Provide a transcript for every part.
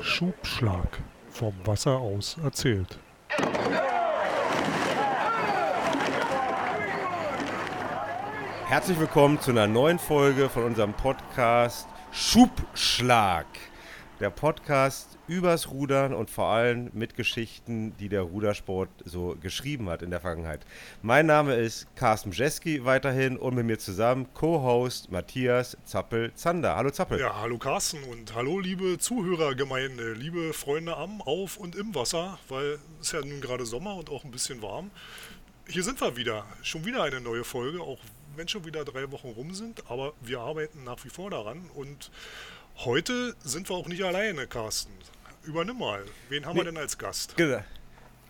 Schubschlag vom Wasser aus erzählt. Herzlich willkommen zu einer neuen Folge von unserem Podcast Schubschlag. Der Podcast übers Rudern und vor allem mit Geschichten, die der Rudersport so geschrieben hat in der Vergangenheit. Mein Name ist Carsten Jeski weiterhin und mit mir zusammen Co-Host Matthias Zappel-Zander. Hallo Zappel. Ja, hallo Carsten und hallo liebe Zuhörergemeinde, liebe Freunde am, auf und im Wasser, weil es ja nun gerade Sommer und auch ein bisschen warm. Hier sind wir wieder, schon wieder eine neue Folge, auch wenn schon wieder drei Wochen rum sind, aber wir arbeiten nach wie vor daran und heute sind wir auch nicht alleine, Carsten übernimm mal. Wen haben nee, wir denn als Gast? Genau.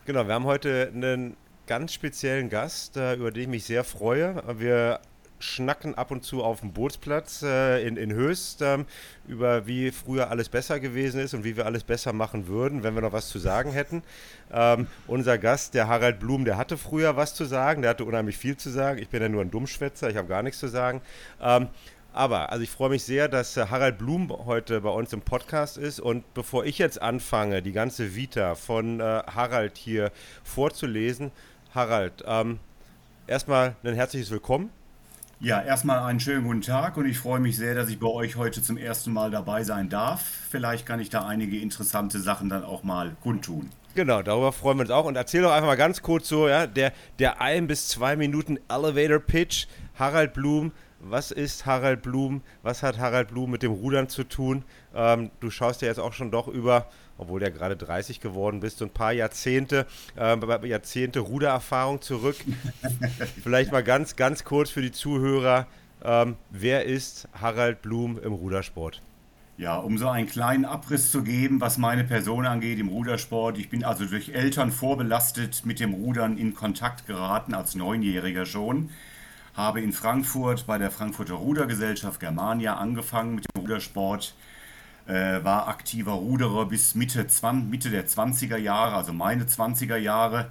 genau, wir haben heute einen ganz speziellen Gast, äh, über den ich mich sehr freue. Wir schnacken ab und zu auf dem Bootsplatz äh, in, in Höchst ähm, über wie früher alles besser gewesen ist und wie wir alles besser machen würden, wenn wir noch was zu sagen hätten. Ähm, unser Gast, der Harald Blum, der hatte früher was zu sagen, der hatte unheimlich viel zu sagen. Ich bin ja nur ein Dummschwätzer, ich habe gar nichts zu sagen. Ähm, aber, also ich freue mich sehr, dass äh, Harald Blum heute bei uns im Podcast ist. Und bevor ich jetzt anfange, die ganze Vita von äh, Harald hier vorzulesen, Harald, ähm, erstmal ein herzliches Willkommen. Ja, erstmal einen schönen guten Tag und ich freue mich sehr, dass ich bei euch heute zum ersten Mal dabei sein darf. Vielleicht kann ich da einige interessante Sachen dann auch mal kundtun. Genau, darüber freuen wir uns auch. Und erzähl doch einfach mal ganz kurz so, ja, der, der ein bis zwei Minuten Elevator Pitch, Harald Blum, was ist Harald Blum? Was hat Harald Blum mit dem Rudern zu tun? Ähm, du schaust ja jetzt auch schon doch über, obwohl du ja gerade 30 geworden bist, so ein paar Jahrzehnte, äh, Jahrzehnte Rudererfahrung zurück. Vielleicht mal ganz, ganz kurz für die Zuhörer. Ähm, wer ist Harald Blum im Rudersport? Ja, um so einen kleinen Abriss zu geben, was meine Person angeht im Rudersport. Ich bin also durch Eltern vorbelastet mit dem Rudern in Kontakt geraten, als Neunjähriger schon habe in Frankfurt bei der Frankfurter Rudergesellschaft Germania angefangen mit dem Rudersport, äh, war aktiver Ruderer bis Mitte, Mitte der 20er Jahre, also meine 20er Jahre.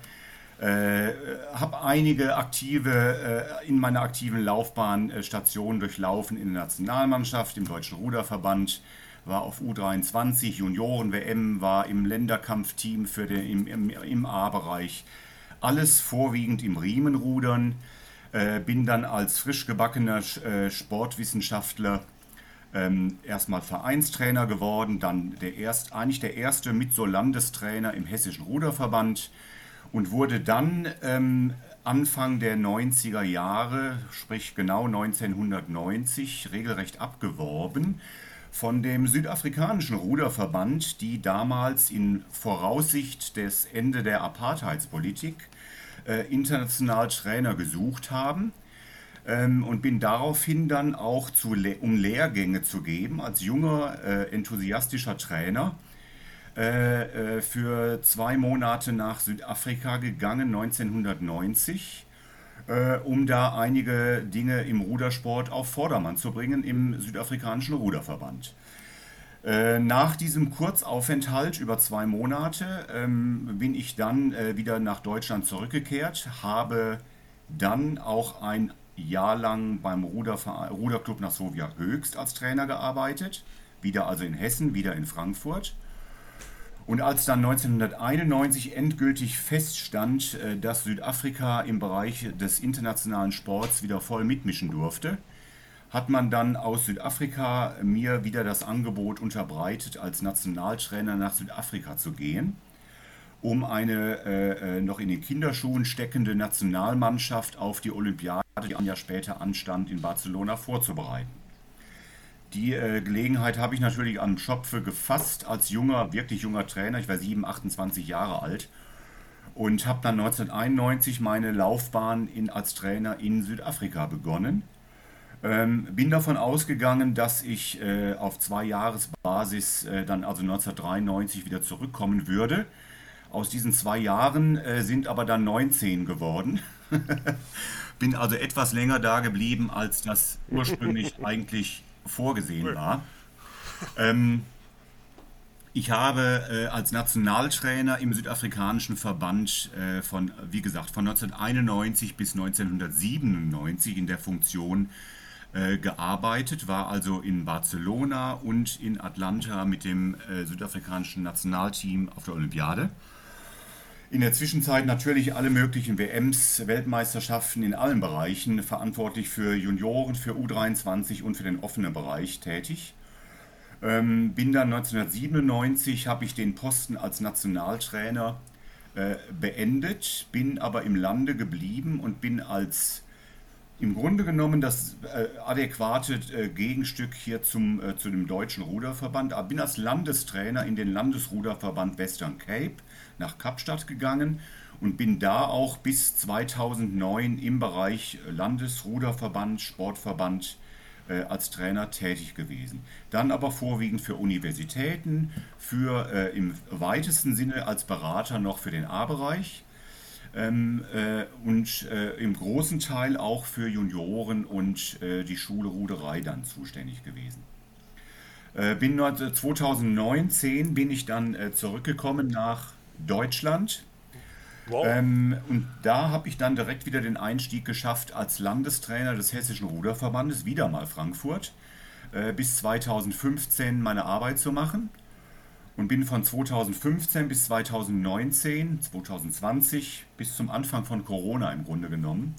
Äh, habe einige aktive, äh, in meiner aktiven Laufbahn äh, Stationen durchlaufen in der Nationalmannschaft, im Deutschen Ruderverband, war auf U23, Junioren-WM, war im Länderkampfteam für den, im, im, im A-Bereich. Alles vorwiegend im Riemenrudern. Äh, bin dann als frisch gebackener äh, Sportwissenschaftler ähm, erstmal Vereinstrainer geworden, dann der erst, eigentlich der erste mit so Landestrainer im Hessischen Ruderverband und wurde dann ähm, Anfang der 90er Jahre, sprich genau 1990, regelrecht abgeworben von dem südafrikanischen Ruderverband, die damals in Voraussicht des Ende der Apartheidspolitik international Trainer gesucht haben ähm, und bin daraufhin dann auch zu, um Lehrgänge zu geben als junger, äh, enthusiastischer Trainer äh, äh für zwei Monate nach Südafrika gegangen, 1990 äh, um da einige Dinge im Rudersport auf Vordermann zu bringen im südafrikanischen Ruderverband. Äh, nach diesem Kurzaufenthalt über zwei Monate ähm, bin ich dann äh, wieder nach Deutschland zurückgekehrt, habe dann auch ein Jahr lang beim Ruderclub Nassovia Höchst als Trainer gearbeitet, wieder also in Hessen, wieder in Frankfurt. Und als dann 1991 endgültig feststand, äh, dass Südafrika im Bereich des internationalen Sports wieder voll mitmischen durfte, hat man dann aus Südafrika mir wieder das Angebot unterbreitet, als Nationaltrainer nach Südafrika zu gehen, um eine äh, äh, noch in den Kinderschuhen steckende Nationalmannschaft auf die Olympiade, die ein Jahr später anstand, in Barcelona vorzubereiten. Die äh, Gelegenheit habe ich natürlich am Schopfe gefasst als junger, wirklich junger Trainer. Ich war 7, 28 Jahre alt und habe dann 1991 meine Laufbahn in, als Trainer in Südafrika begonnen ähm, bin davon ausgegangen, dass ich äh, auf zwei Jahresbasis äh, dann also 1993 wieder zurückkommen würde. Aus diesen zwei Jahren äh, sind aber dann 19 geworden. bin also etwas länger da geblieben, als das ursprünglich eigentlich vorgesehen war. Ähm, ich habe äh, als Nationaltrainer im südafrikanischen Verband äh, von, wie gesagt, von 1991 bis 1997 in der Funktion gearbeitet, war also in Barcelona und in Atlanta mit dem äh, südafrikanischen Nationalteam auf der Olympiade. In der Zwischenzeit natürlich alle möglichen WMs, Weltmeisterschaften in allen Bereichen, verantwortlich für Junioren, für U23 und für den offenen Bereich tätig. Ähm, bin dann 1997, habe ich den Posten als Nationaltrainer äh, beendet, bin aber im Lande geblieben und bin als im Grunde genommen das äh, adäquate äh, Gegenstück hier zum, äh, zu dem deutschen Ruderverband. Ich bin als Landestrainer in den Landesruderverband Western Cape nach Kapstadt gegangen und bin da auch bis 2009 im Bereich Landesruderverband, Sportverband äh, als Trainer tätig gewesen. Dann aber vorwiegend für Universitäten, für äh, im weitesten Sinne als Berater noch für den A-Bereich ähm, äh, und äh, im großen Teil auch für Junioren und äh, die Schule Ruderei dann zuständig gewesen. Äh, bin 2019 bin ich dann äh, zurückgekommen nach Deutschland. Wow. Ähm, und da habe ich dann direkt wieder den Einstieg geschafft als Landestrainer des Hessischen Ruderverbandes, wieder mal Frankfurt, äh, bis 2015 meine Arbeit zu machen und bin von 2015 bis 2019, 2020 bis zum Anfang von Corona im Grunde genommen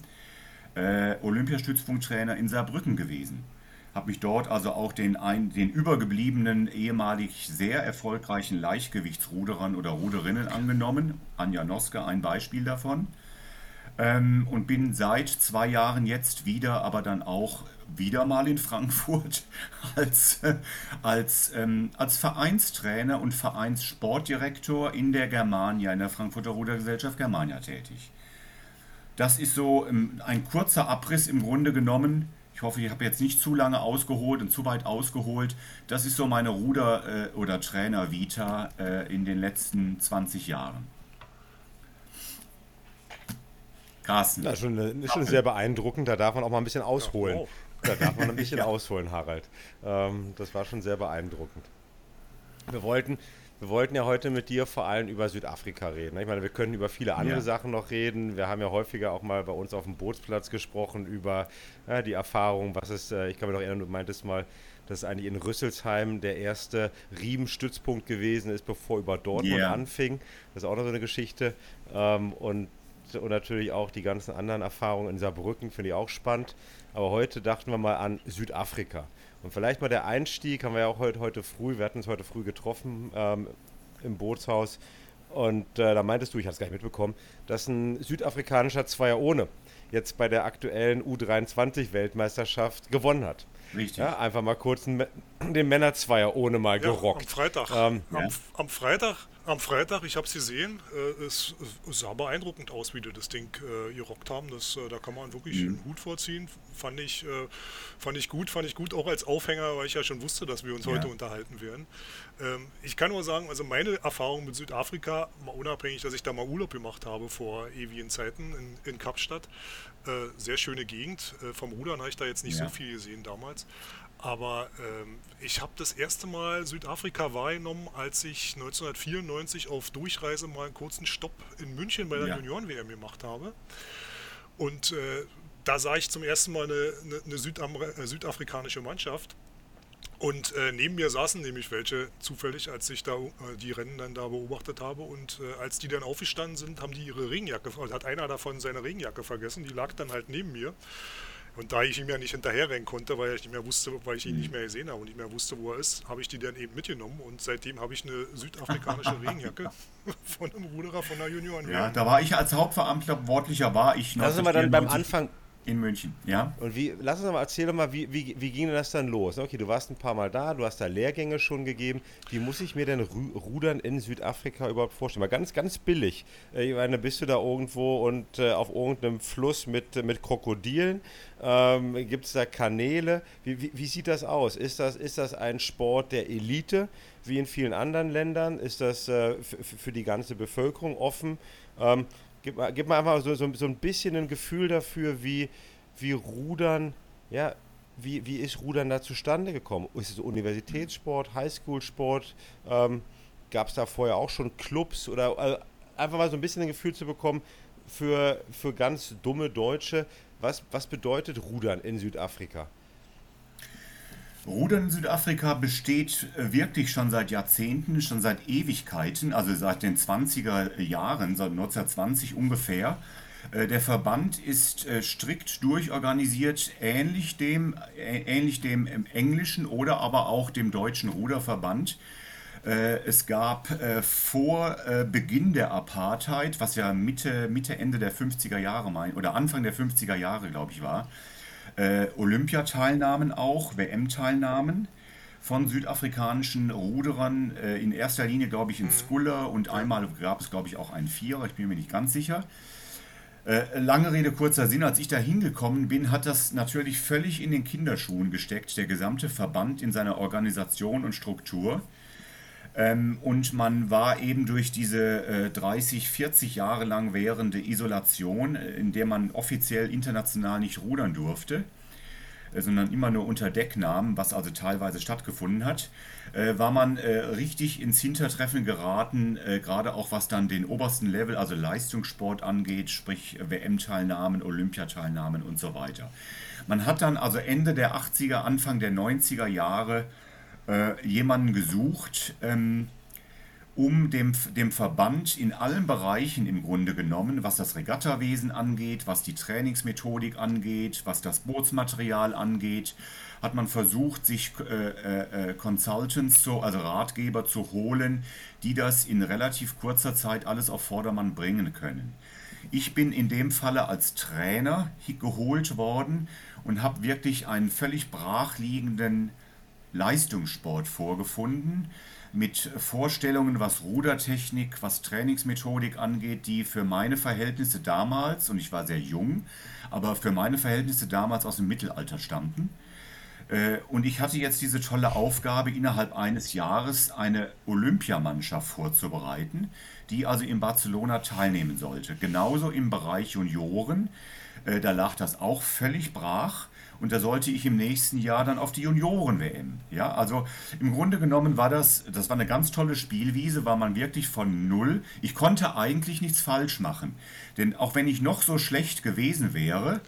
äh, Olympiastützpunkttrainer in Saarbrücken gewesen. Habe mich dort also auch den, ein, den übergebliebenen, ehemalig sehr erfolgreichen Leichtgewichtsruderern oder Ruderinnen angenommen. Anja Noske ein Beispiel davon. Ähm, und bin seit zwei Jahren jetzt wieder, aber dann auch wieder mal in Frankfurt als, als, ähm, als Vereinstrainer und Vereinssportdirektor in der Germania, in der Frankfurter Rudergesellschaft Germania tätig. Das ist so ähm, ein kurzer Abriss im Grunde genommen. Ich hoffe, ich habe jetzt nicht zu lange ausgeholt und zu weit ausgeholt. Das ist so meine Ruder- äh, oder Trainer-Vita äh, in den letzten 20 Jahren. Carsten. Das ist schon, schon sehr beeindruckend. Da darf man auch mal ein bisschen ausholen. Da darf man ein bisschen ja. ausholen, Harald. Ähm, das war schon sehr beeindruckend. Wir wollten, wir wollten ja heute mit dir vor allem über Südafrika reden. Ich meine, wir können über viele andere ja. Sachen noch reden. Wir haben ja häufiger auch mal bei uns auf dem Bootsplatz gesprochen über ja, die Erfahrung, was ist, äh, ich kann mich noch erinnern, du meintest mal, dass eigentlich in Rüsselsheim der erste Riemenstützpunkt gewesen ist, bevor über Dortmund yeah. anfing. Das ist auch noch so eine Geschichte. Ähm, und und natürlich auch die ganzen anderen Erfahrungen in Saarbrücken finde ich auch spannend. Aber heute dachten wir mal an Südafrika. Und vielleicht mal der Einstieg, haben wir ja auch heute, heute früh, wir hatten uns heute früh getroffen ähm, im Bootshaus. Und äh, da meintest du, ich hatte es gar nicht mitbekommen, dass ein südafrikanischer Zweier ohne jetzt bei der aktuellen U23-Weltmeisterschaft gewonnen hat. Richtig. Ja, einfach mal kurz den, den Männerzweier ohne mal ja, gerockt. Am Freitag. Ähm, am, ja. am, Freitag am Freitag, ich habe es gesehen, äh, es, es, sah beeindruckend aus, wie die das Ding äh, gerockt haben. Das, äh, da kann man wirklich mhm. einen Hut vorziehen. Fand ich, äh, fand ich gut, fand ich gut auch als Aufhänger, weil ich ja schon wusste, dass wir uns ja. heute unterhalten werden. Ähm, ich kann nur sagen, also meine Erfahrung mit Südafrika, mal unabhängig, dass ich da mal Urlaub gemacht habe vor ewigen Zeiten in, in Kapstadt, äh, sehr schöne Gegend. Äh, vom Rudern habe ich da jetzt nicht ja. so viel gesehen damals. Aber ähm, ich habe das erste Mal Südafrika wahrgenommen, als ich 1994 auf Durchreise mal einen kurzen Stopp in München bei der ja. Junioren-WM gemacht habe. Und äh, da sah ich zum ersten Mal eine, eine, eine äh, südafrikanische Mannschaft. Und äh, neben mir saßen nämlich welche zufällig, als ich da äh, die Rennen dann da beobachtet habe. Und äh, als die dann aufgestanden sind, haben die ihre Regenjacke, hat einer davon seine Regenjacke vergessen. Die lag dann halt neben mir. Und da ich ihm ja nicht hinterherrennen konnte, weil ich nicht mehr wusste, weil ich ihn nicht mhm. mehr gesehen habe und nicht mehr wusste, wo er ist, habe ich die dann eben mitgenommen und seitdem habe ich eine südafrikanische Regenjacke von einem Ruderer von der Junioren. Ja, da war ich als Hauptverantwortlicher, wortlicher war ich noch. Da sind wir dann beim Anfang, in München, ja. Und wie, lass uns mal erzählen, mal, wie, wie, wie ging das dann los? Okay, du warst ein paar Mal da, du hast da Lehrgänge schon gegeben. Wie muss ich mir denn Rudern in Südafrika überhaupt vorstellen? Mal ganz, ganz billig. Äh, ich meine, bist du da irgendwo und äh, auf irgendeinem Fluss mit, mit Krokodilen? Ähm, Gibt es da Kanäle? Wie, wie, wie, sieht das aus? Ist das, ist das ein Sport der Elite, wie in vielen anderen Ländern? Ist das äh, für die ganze Bevölkerung offen? Ähm, Gib gib mal einfach so, so, so ein bisschen ein Gefühl dafür, wie, wie Rudern, ja, wie, wie ist Rudern da zustande gekommen? Ist es Universitätssport, Highschool-Sport? Ähm, Gab es da vorher auch schon Clubs oder also einfach mal so ein bisschen ein Gefühl zu bekommen für, für ganz dumme Deutsche, was, was bedeutet Rudern in Südafrika? Rudern in Südafrika besteht äh, wirklich schon seit Jahrzehnten, schon seit Ewigkeiten, also seit den 20er Jahren, seit 1920 ungefähr. Äh, der Verband ist äh, strikt durchorganisiert, ähnlich dem, ähnlich dem englischen oder aber auch dem deutschen Ruderverband. Es gab vor Beginn der Apartheid, was ja Mitte, Mitte Ende der 50er Jahre mein, oder Anfang der 50er Jahre, glaube ich, war, äh, Olympiateilnahmen auch, WM-Teilnahmen von südafrikanischen Ruderern, äh, in erster Linie, glaube ich, in mhm. Skuller und einmal gab es, glaube ich, auch einen Vierer, ich bin mir nicht ganz sicher. Äh, lange Rede, kurzer Sinn, als ich da hingekommen bin, hat das natürlich völlig in den Kinderschuhen gesteckt, der gesamte Verband in seiner Organisation und Struktur. Ähm, und man war eben durch diese äh, 30, 40 Jahre lang währende Isolation, äh, in der man offiziell international nicht rudern durfte, äh, sondern immer nur unter Decknamen, was also teilweise stattgefunden hat, äh, war man äh, richtig ins Hintertreffen geraten, äh, gerade auch was dann den obersten Level, also Leistungssport angeht, sprich WM-Teilnahmen, Olympiateilnahmen und so weiter. Man hat dann also Ende der 80er, Anfang der 90er Jahre äh, jemanden gesucht, ähm, um dem, dem Verband in allen Bereichen im Grunde genommen, was das Regattawesen angeht, was die Trainingsmethodik angeht, was das Bootsmaterial angeht, hat man versucht, sich äh, äh, äh Consultants, zu, also Ratgeber zu holen, die das in relativ kurzer Zeit alles auf Vordermann bringen können. Ich bin in dem Falle als Trainer geholt worden und habe wirklich einen völlig brachliegenden Leistungssport vorgefunden mit Vorstellungen, was Rudertechnik, was Trainingsmethodik angeht, die für meine Verhältnisse damals, und ich war sehr jung, aber für meine Verhältnisse damals aus dem Mittelalter stammten. Äh, und ich hatte jetzt diese tolle Aufgabe, innerhalb eines Jahres eine Olympiamannschaft vorzubereiten, die also in Barcelona teilnehmen sollte. Genauso im Bereich Junioren, äh, da lag das auch völlig brach. Und da sollte ich im nächsten Jahr dann auf die Junioren-WM. Ja, also im Grunde genommen war das, das war eine ganz tolle Spielwiese, war man wirklich von null. Ich konnte eigentlich nichts falsch machen. Denn auch wenn ich noch so schlecht gewesen wäre,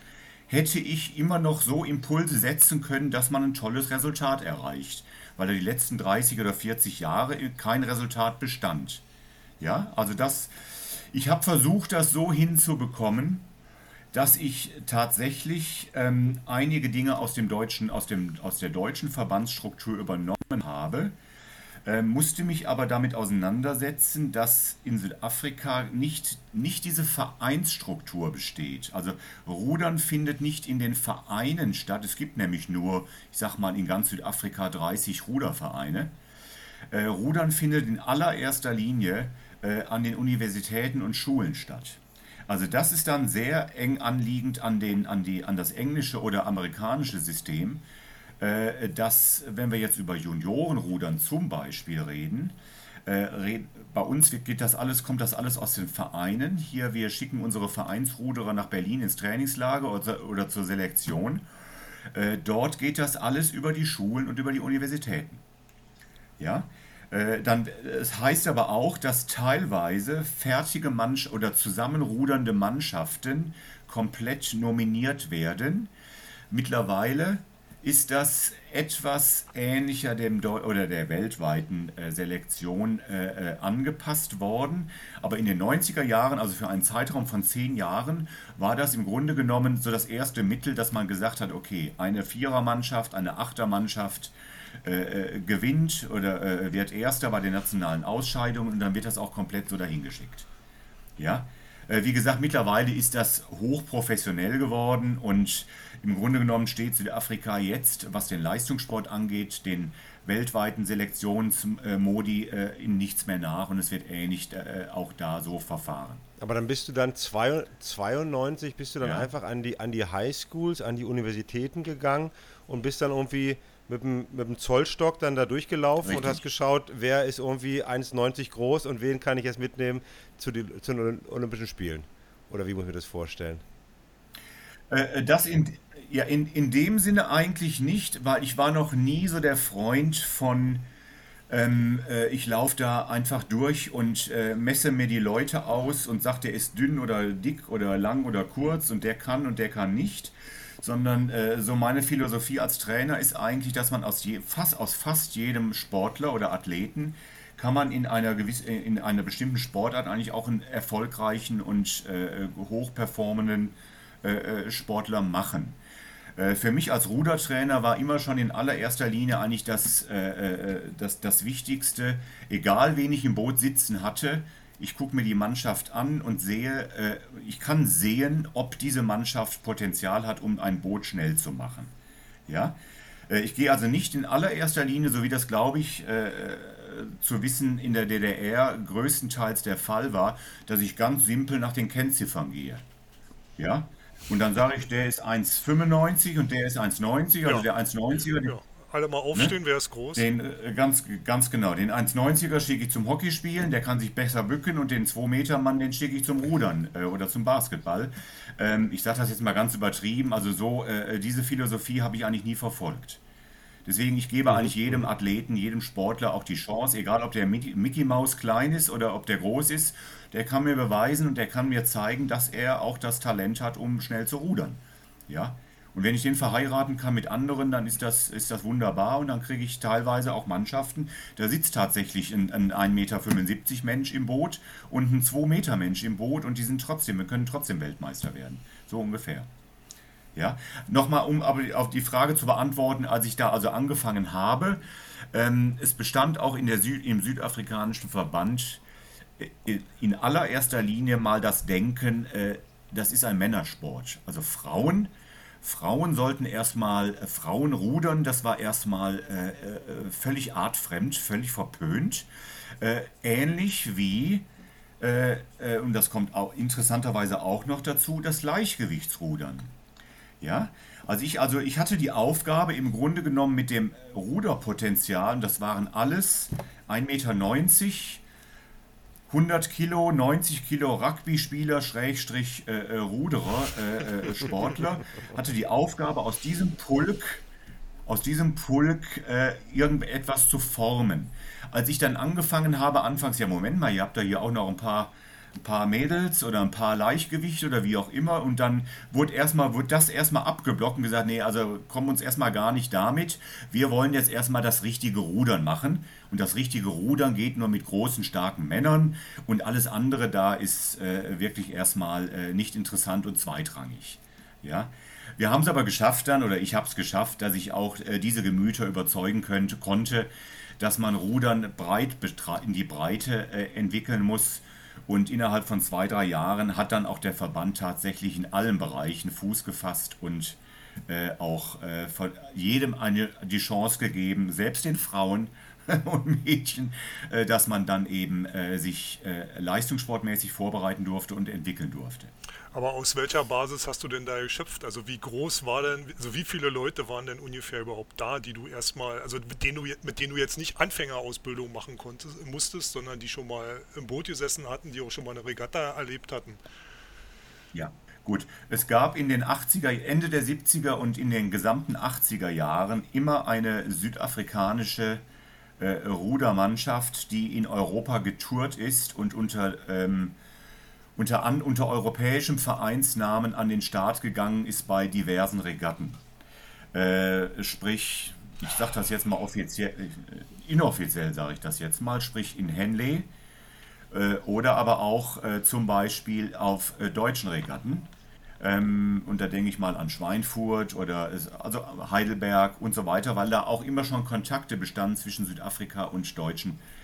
hätte ich immer noch so Impulse setzen können, dass man ein tolles Resultat erreicht. Weil er die letzten 30 oder 40 Jahre kein Resultat bestand. Ja, also das, ich habe versucht, das so hinzubekommen, dass ich tatsächlich ähm, einige Dinge aus, dem deutschen, aus, dem, aus der deutschen Verbandsstruktur übernommen habe, äh, musste mich aber damit auseinandersetzen, dass in Südafrika nicht, nicht diese Vereinsstruktur besteht. Also Rudern findet nicht in den Vereinen statt. Es gibt nämlich nur, ich sag mal, in ganz Südafrika 30 Rudervereine. Äh, Rudern findet in allererster Linie äh, an den Universitäten und Schulen statt. Also das ist dann sehr eng anliegend an, den, an, die, an das englische oder amerikanische System, äh, dass, wenn wir jetzt über Juniorenrudern zum Beispiel reden, äh, bei uns geht das alles, kommt das alles aus den Vereinen. Hier, wir schicken unsere Vereinsruderer nach Berlin ins Trainingslager oder, oder zur Selektion. Äh, dort geht das alles über die Schulen und über die Universitäten. Ja, dann, es heißt aber auch, dass teilweise fertige Mannschaft oder zusammenrudernde Mannschaften komplett nominiert werden. Mittlerweile ist das etwas ähnlicher dem Deu oder der weltweiten äh, Selektion äh, äh, angepasst worden. Aber in den 90er Jahren, also für einen Zeitraum von zehn Jahren, war das im Grunde genommen so das erste Mittel, dass man gesagt hat, okay, eine Vierermannschaft, eine Achtermannschaft, äh, äh, gewinnt oder äh, wird Erster bei den nationalen Ausscheidungen und dann wird das auch komplett so dahingeschickt. Ja, äh, wie gesagt, mittlerweile ist das hochprofessionell geworden und im Grunde genommen steht Südafrika jetzt, was den Leistungssport angeht, den weltweiten Selektionsmodi äh, in nichts mehr nach und es wird ähnlich äh, auch da so verfahren. Aber dann bist du dann 92, bist du dann ja. einfach an die, an die Highschools, an die Universitäten gegangen und bist dann irgendwie mit dem, mit dem Zollstock dann da durchgelaufen Richtig. und hast geschaut, wer ist irgendwie 1,90 groß und wen kann ich jetzt mitnehmen zu, die, zu den Olympischen Spielen? Oder wie muss ich mir das vorstellen? Äh, äh, das in, ja, in, in dem Sinne eigentlich nicht, weil ich war noch nie so der Freund von, ähm, äh, ich laufe da einfach durch und äh, messe mir die Leute aus und sage, der ist dünn oder dick oder lang oder kurz und der kann und der kann nicht sondern äh, so meine Philosophie als Trainer ist eigentlich, dass man aus, je, fast, aus fast jedem Sportler oder Athleten kann man in einer, gewiss, in einer bestimmten Sportart eigentlich auch einen erfolgreichen und äh, hochperformenden äh, äh Sportler machen. Äh, für mich als Rudertrainer war immer schon in allererster Linie eigentlich das, äh, äh, das, das Wichtigste, egal wen ich im Boot sitzen hatte, ich gucke mir die Mannschaft an und sehe, äh, ich kann sehen, ob diese Mannschaft Potenzial hat, um ein Boot schnell zu machen. Ja? Äh, ich gehe also nicht in allererster Linie, so wie das glaube ich äh, zu wissen in der DDR größtenteils der Fall war, dass ich ganz simpel nach den Kennziffern gehe. Ja? Und dann sage ich, der ist 1,95 und der ist 1,90, also ja. der 1,90er. Ja. Alle mal aufstehen, ne? wer ist groß? Den, äh, ganz, ganz genau. Den 1,90er schicke ich zum Hockeyspielen, der kann sich besser bücken und den 2-Meter-Mann, den schicke ich zum Rudern äh, oder zum Basketball. Ähm, ich sage das jetzt mal ganz übertrieben, also so, äh, diese Philosophie habe ich eigentlich nie verfolgt. Deswegen, ich gebe mhm. eigentlich jedem Athleten, jedem Sportler auch die Chance, egal ob der Mickey Maus klein ist oder ob der groß ist, der kann mir beweisen und der kann mir zeigen, dass er auch das Talent hat, um schnell zu rudern. Ja. Und wenn ich den verheiraten kann mit anderen, dann ist das, ist das wunderbar und dann kriege ich teilweise auch Mannschaften. Da sitzt tatsächlich ein, ein 1,75 Meter Mensch im Boot und ein 2 Meter Mensch im Boot und die sind trotzdem, wir können trotzdem Weltmeister werden. So ungefähr. Ja, nochmal, um aber auf die Frage zu beantworten, als ich da also angefangen habe, ähm, es bestand auch in der Süd, im südafrikanischen Verband äh, in allererster Linie mal das Denken, äh, das ist ein Männersport. Also Frauen, Frauen sollten erstmal, äh, Frauen rudern, das war erstmal äh, äh, völlig artfremd, völlig verpönt. Äh, ähnlich wie, und das kommt auch interessanterweise auch noch dazu, das Gleichgewichtsrudern. Ja, also ich, also ich hatte die Aufgabe im Grunde genommen mit dem Ruderpotenzial, das waren alles 1,90 Meter, 100 Kilo, 90 Kilo Rugby-Spieler, Schrägstrich äh, äh, Ruderer, äh, äh, Sportler, hatte die Aufgabe aus diesem Pulk, aus diesem Pulk äh, irgendetwas zu formen. Als ich dann angefangen habe, anfangs, ja Moment mal, ihr habt da hier auch noch ein paar ein paar Mädels oder ein paar Leichtgewicht oder wie auch immer und dann wurde erstmal wurde das erstmal abgeblockt und gesagt, nee, also kommen uns erstmal gar nicht damit. Wir wollen jetzt erstmal das richtige Rudern machen und das richtige Rudern geht nur mit großen starken Männern und alles andere da ist äh, wirklich erstmal äh, nicht interessant und zweitrangig. Ja? Wir haben es aber geschafft dann, oder ich habe es geschafft, dass ich auch äh, diese Gemüter überzeugen könnte, konnte, dass man Rudern breit in die Breite äh, entwickeln muss und innerhalb von zwei, drei Jahren hat dann auch der Verband tatsächlich in allen Bereichen Fuß gefasst und äh, auch äh, von jedem eine, die Chance gegeben, selbst den Frauen und Mädchen, äh, dass man dann eben äh, sich äh, leistungssportmäßig vorbereiten durfte und entwickeln durfte. Aber aus welcher Basis hast du denn da geschöpft? Also wie groß war denn, also wie viele Leute waren denn ungefähr überhaupt da, die du erstmal, also mit denen du, mit denen du jetzt nicht Anfängerausbildung machen konntest, musstest, sondern die schon mal im Boot gesessen hatten, die auch schon mal eine Regatta erlebt hatten? Ja, gut. Es gab in den 80er, Ende der 70er und in den gesamten 80er Jahren immer eine südafrikanische äh, Rudermannschaft, die in Europa getourt ist und unter ähm, unter, an, unter europäischem Vereinsnamen an den Start gegangen ist bei diversen Regatten. Äh, sprich, ich sage das jetzt mal offiziell, äh, inoffiziell sage ich das jetzt mal, sprich in Henley äh, oder aber auch äh, zum Beispiel auf äh, deutschen Regatten. Ähm, und da denke ich mal an Schweinfurt oder also Heidelberg und so weiter, weil da auch immer schon Kontakte bestanden zwischen Südafrika und deutschen äh, äh,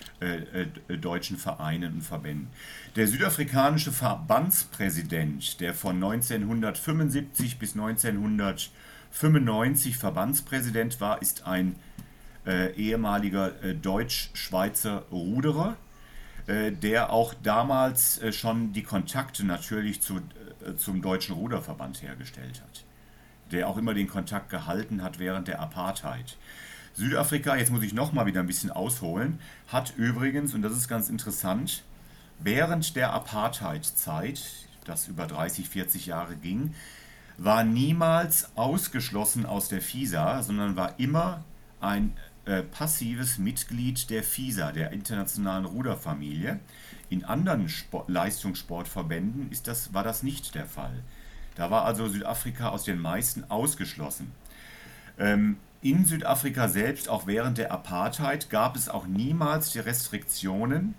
deutschen Vereinen und Verbänden. Der südafrikanische Verbandspräsident, der von 1975 bis 1995 Verbandspräsident war, ist ein äh, ehemaliger äh, deutsch-schweizer Ruderer, äh, der auch damals äh, schon die Kontakte natürlich zu, zum Deutschen Ruderverband hergestellt hat, der auch immer den Kontakt gehalten hat während der Apartheid. Südafrika, jetzt muss ich nochmal wieder ein bisschen ausholen, hat übrigens, und das ist ganz interessant, während der Apartheid-Zeit, das über 30, 40 Jahre ging, war niemals ausgeschlossen aus der FISA, sondern war immer ein äh, passives Mitglied der FISA, der internationalen Ruderfamilie. In anderen Sport, Leistungssportverbänden ist das, war das nicht der Fall. Da war also Südafrika aus den meisten ausgeschlossen. Ähm, in Südafrika selbst, auch während der Apartheid, gab es auch niemals die Restriktionen,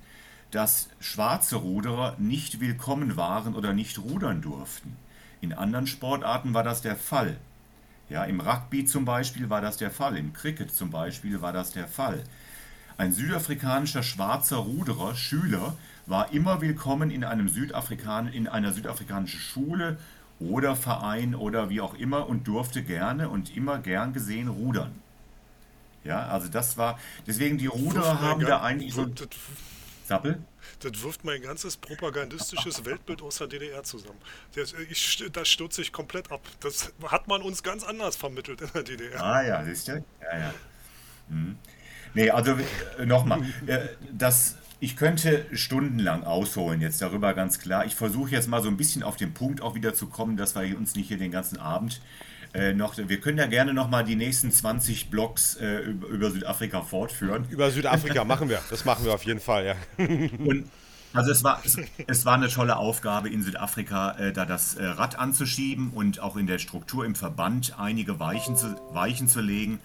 dass schwarze Ruderer nicht willkommen waren oder nicht rudern durften. In anderen Sportarten war das der Fall. Ja, Im Rugby zum Beispiel war das der Fall, im Cricket zum Beispiel war das der Fall. Ein südafrikanischer schwarzer Ruderer, Schüler, war immer willkommen in, einem Südafrikan in einer südafrikanischen Schule oder Verein oder wie auch immer und durfte gerne und immer gern gesehen rudern. Ja, also das war, deswegen die Ruderer haben da eigentlich so... Sappel? Das wirft mein ganzes propagandistisches Weltbild aus der DDR zusammen. Das, ich, da stürze ich komplett ab. Das hat man uns ganz anders vermittelt in der DDR. Ah ja, siehst du? Ja, ja. Hm. Nee, also äh, nochmal, äh, das, ich könnte stundenlang ausholen jetzt darüber ganz klar. Ich versuche jetzt mal so ein bisschen auf den Punkt auch wieder zu kommen, dass wir uns nicht hier den ganzen Abend äh, noch, wir können ja gerne noch mal die nächsten 20 Blogs äh, über, über, Südafrika fortführen. Über Südafrika machen wir, das machen wir auf jeden Fall, ja. Und also es war, es, es, war eine tolle Aufgabe in Südafrika, äh, da das äh, Rad anzuschieben und auch in der Struktur im Verband einige Weichen zu, Weichen zu legen.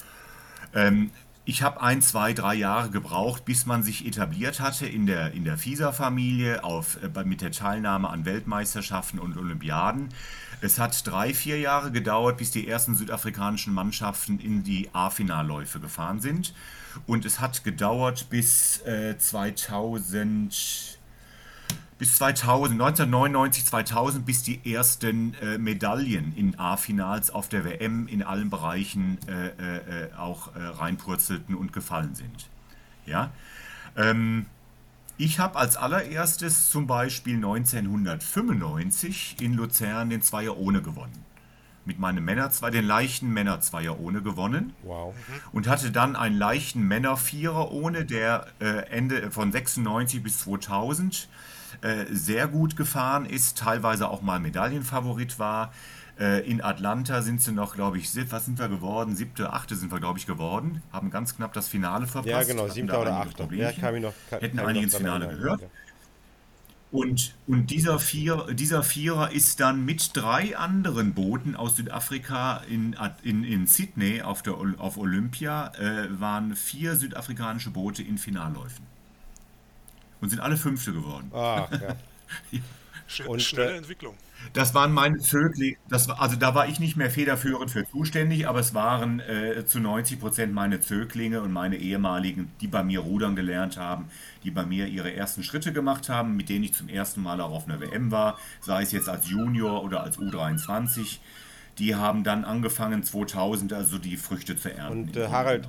Ähm, ich habe ein, zwei, drei Jahre gebraucht, bis man sich etabliert hatte in der, in der FISA-Familie äh, mit der Teilnahme an Weltmeisterschaften und Olympiaden. Es hat drei, vier Jahre gedauert, bis die ersten südafrikanischen Mannschaften in die A-Finalläufe gefahren sind. Und es hat gedauert bis äh, 2000 bis 2000, 1999, 2000, bis die ersten äh, Medaillen in A-Finals auf der WM in allen Bereichen äh, äh, äh, auch äh, reinpurzelten und gefallen sind. Ja? Ähm, ich habe als allererstes zum Beispiel 1995 in Luzern den Zweier ohne gewonnen. Mit meinem Männerzweier, den leichten Männerzweier ohne gewonnen. Wow. Und hatte dann einen leichten Männervierer ohne, der äh, Ende von 96 bis 2000 äh, sehr gut gefahren ist, teilweise auch mal Medaillenfavorit war. Äh, in Atlanta sind sie noch, glaube ich, was sind wir geworden? Siebte, achte sind wir, glaube ich, geworden. Haben ganz knapp das Finale verpasst. Ja, genau, siebter oder achter. Ja, kam ich noch, kann, Hätten einige ins Finale gehört. Ja. Und, und dieser, Vier, dieser Vierer ist dann mit drei anderen Booten aus Südafrika in, in, in Sydney auf, der, auf Olympia, äh, waren vier südafrikanische Boote in Finalläufen und sind alle Fünfte geworden. Ach, ja. ja. Und, Schnelle äh, Entwicklung. Das waren meine Zöglinge, das war, also da war ich nicht mehr federführend für zuständig, aber es waren äh, zu 90 Prozent meine Zöglinge und meine ehemaligen, die bei mir rudern gelernt haben, die bei mir ihre ersten Schritte gemacht haben, mit denen ich zum ersten Mal auch auf einer WM war, sei es jetzt als Junior oder als U23. Die haben dann angefangen 2000 also die Früchte zu ernten. Und äh, Harald,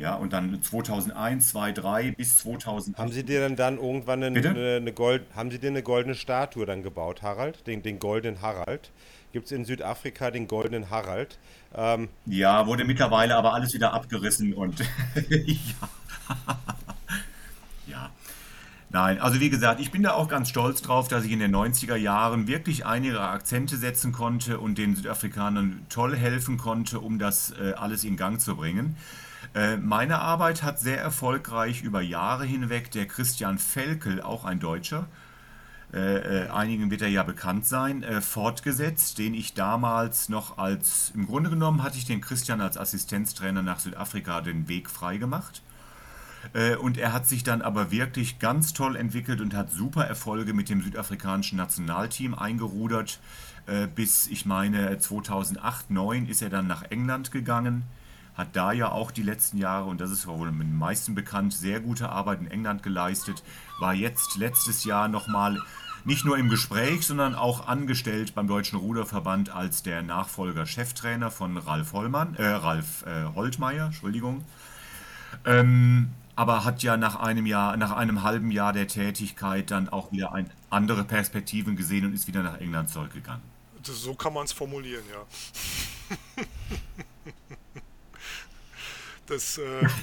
ja, und dann 2001, 2, 3 bis 2000. Haben Sie dir denn dann irgendwann eine, eine, eine, Gold, haben Sie dir eine goldene Statue dann gebaut, Harald? Den, den goldenen Harald? Gibt es in Südafrika den goldenen Harald? Ähm, ja, wurde mittlerweile aber alles wieder abgerissen und ja. ja. Nein, also wie gesagt, ich bin da auch ganz stolz drauf, dass ich in den 90er Jahren wirklich einige Akzente setzen konnte und den Südafrikanern toll helfen konnte, um das äh, alles in Gang zu bringen. Äh, meine Arbeit hat sehr erfolgreich über Jahre hinweg der Christian Felkel, auch ein Deutscher, äh, äh, einigen wird er ja bekannt sein, äh, fortgesetzt, den ich damals noch als, im Grunde genommen hatte ich den Christian als Assistenztrainer nach Südafrika den Weg freigemacht. Äh, und er hat sich dann aber wirklich ganz toll entwickelt und hat super Erfolge mit dem südafrikanischen Nationalteam eingerudert. Bis, ich meine, 2008, 2009 ist er dann nach England gegangen hat da ja auch die letzten Jahre, und das ist wohl mit den meisten bekannt, sehr gute Arbeit in England geleistet, war jetzt letztes Jahr nochmal nicht nur im Gespräch, sondern auch angestellt beim Deutschen Ruderverband als der Nachfolger Cheftrainer von Ralf Hollmann, äh, Ralf äh, Holtmeier, Entschuldigung. Ähm, aber hat ja nach einem Jahr, nach einem halben Jahr der Tätigkeit dann auch wieder ein, andere Perspektiven gesehen und ist wieder nach England zurückgegangen. So kann man es formulieren, ja. Das, äh,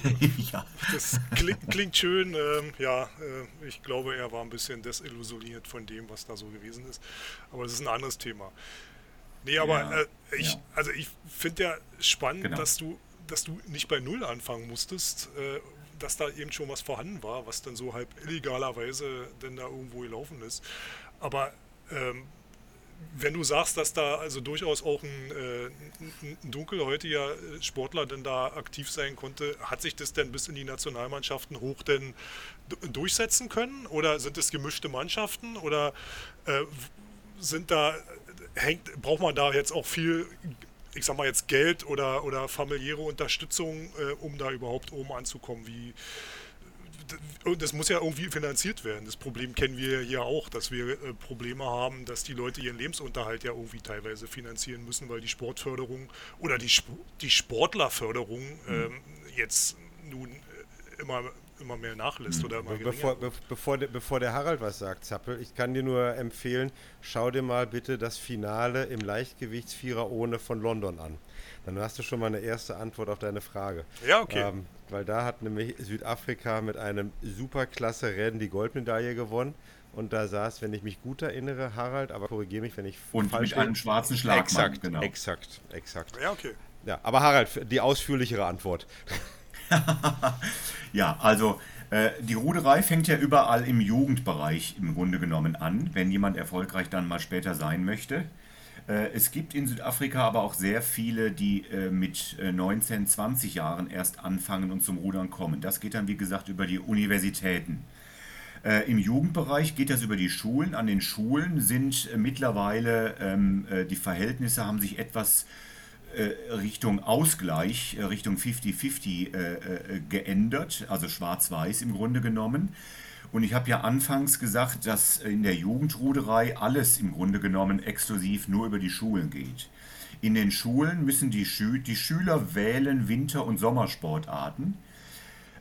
ja. das klingt, klingt schön. Ähm, ja, äh, ich glaube, er war ein bisschen desillusioniert von dem, was da so gewesen ist. Aber das ist ein anderes Thema. Nee, aber ja, äh, ich, ja. also ich finde ja spannend, genau. dass du, dass du nicht bei Null anfangen musstest, äh, dass da eben schon was vorhanden war, was dann so halb illegalerweise denn da irgendwo gelaufen ist. Aber ähm, wenn du sagst, dass da also durchaus auch ein, äh, ein dunkelhäutiger Sportler denn da aktiv sein konnte, hat sich das denn bis in die Nationalmannschaften hoch denn durchsetzen können? Oder sind es gemischte Mannschaften? Oder äh, sind da, hängt, braucht man da jetzt auch viel, ich sag mal jetzt Geld oder, oder familiäre Unterstützung, äh, um da überhaupt oben anzukommen? Wie, das muss ja irgendwie finanziert werden. Das Problem kennen wir hier auch, dass wir äh, Probleme haben, dass die Leute ihren Lebensunterhalt ja irgendwie teilweise finanzieren müssen, weil die Sportförderung oder die, Sp die Sportlerförderung äh, jetzt nun äh, immer immer mehr nachlässt oder immer bevor, be bevor, de, bevor der Harald was sagt, Zappel, ich kann dir nur empfehlen, schau dir mal bitte das Finale im Leichtgewichtsvierer ohne von London an. Dann hast du schon mal eine erste Antwort auf deine Frage. Ja, okay. Ähm, weil da hat nämlich Südafrika mit einem superklasse Rennen die Goldmedaille gewonnen. Und da saß, wenn ich mich gut erinnere, Harald, aber korrigiere mich, wenn ich Und falsch mit einem schwarzen Schlag. Exakt, genau. exakt, exakt. Ja, okay. Ja, aber Harald, die ausführlichere Antwort. ja, also äh, die Ruderei fängt ja überall im Jugendbereich im Grunde genommen an, wenn jemand erfolgreich dann mal später sein möchte. Äh, es gibt in Südafrika aber auch sehr viele, die äh, mit 19, äh, 20 Jahren erst anfangen und zum Rudern kommen. Das geht dann, wie gesagt, über die Universitäten. Im Jugendbereich geht das über die Schulen. An den Schulen sind mittlerweile ähm, die Verhältnisse haben sich etwas Richtung Ausgleich, Richtung 50-50 geändert, also schwarz-weiß im Grunde genommen. Und ich habe ja anfangs gesagt, dass in der Jugendruderei alles im Grunde genommen exklusiv nur über die Schulen geht. In den Schulen müssen die, Schü die Schüler wählen Winter- und Sommersportarten.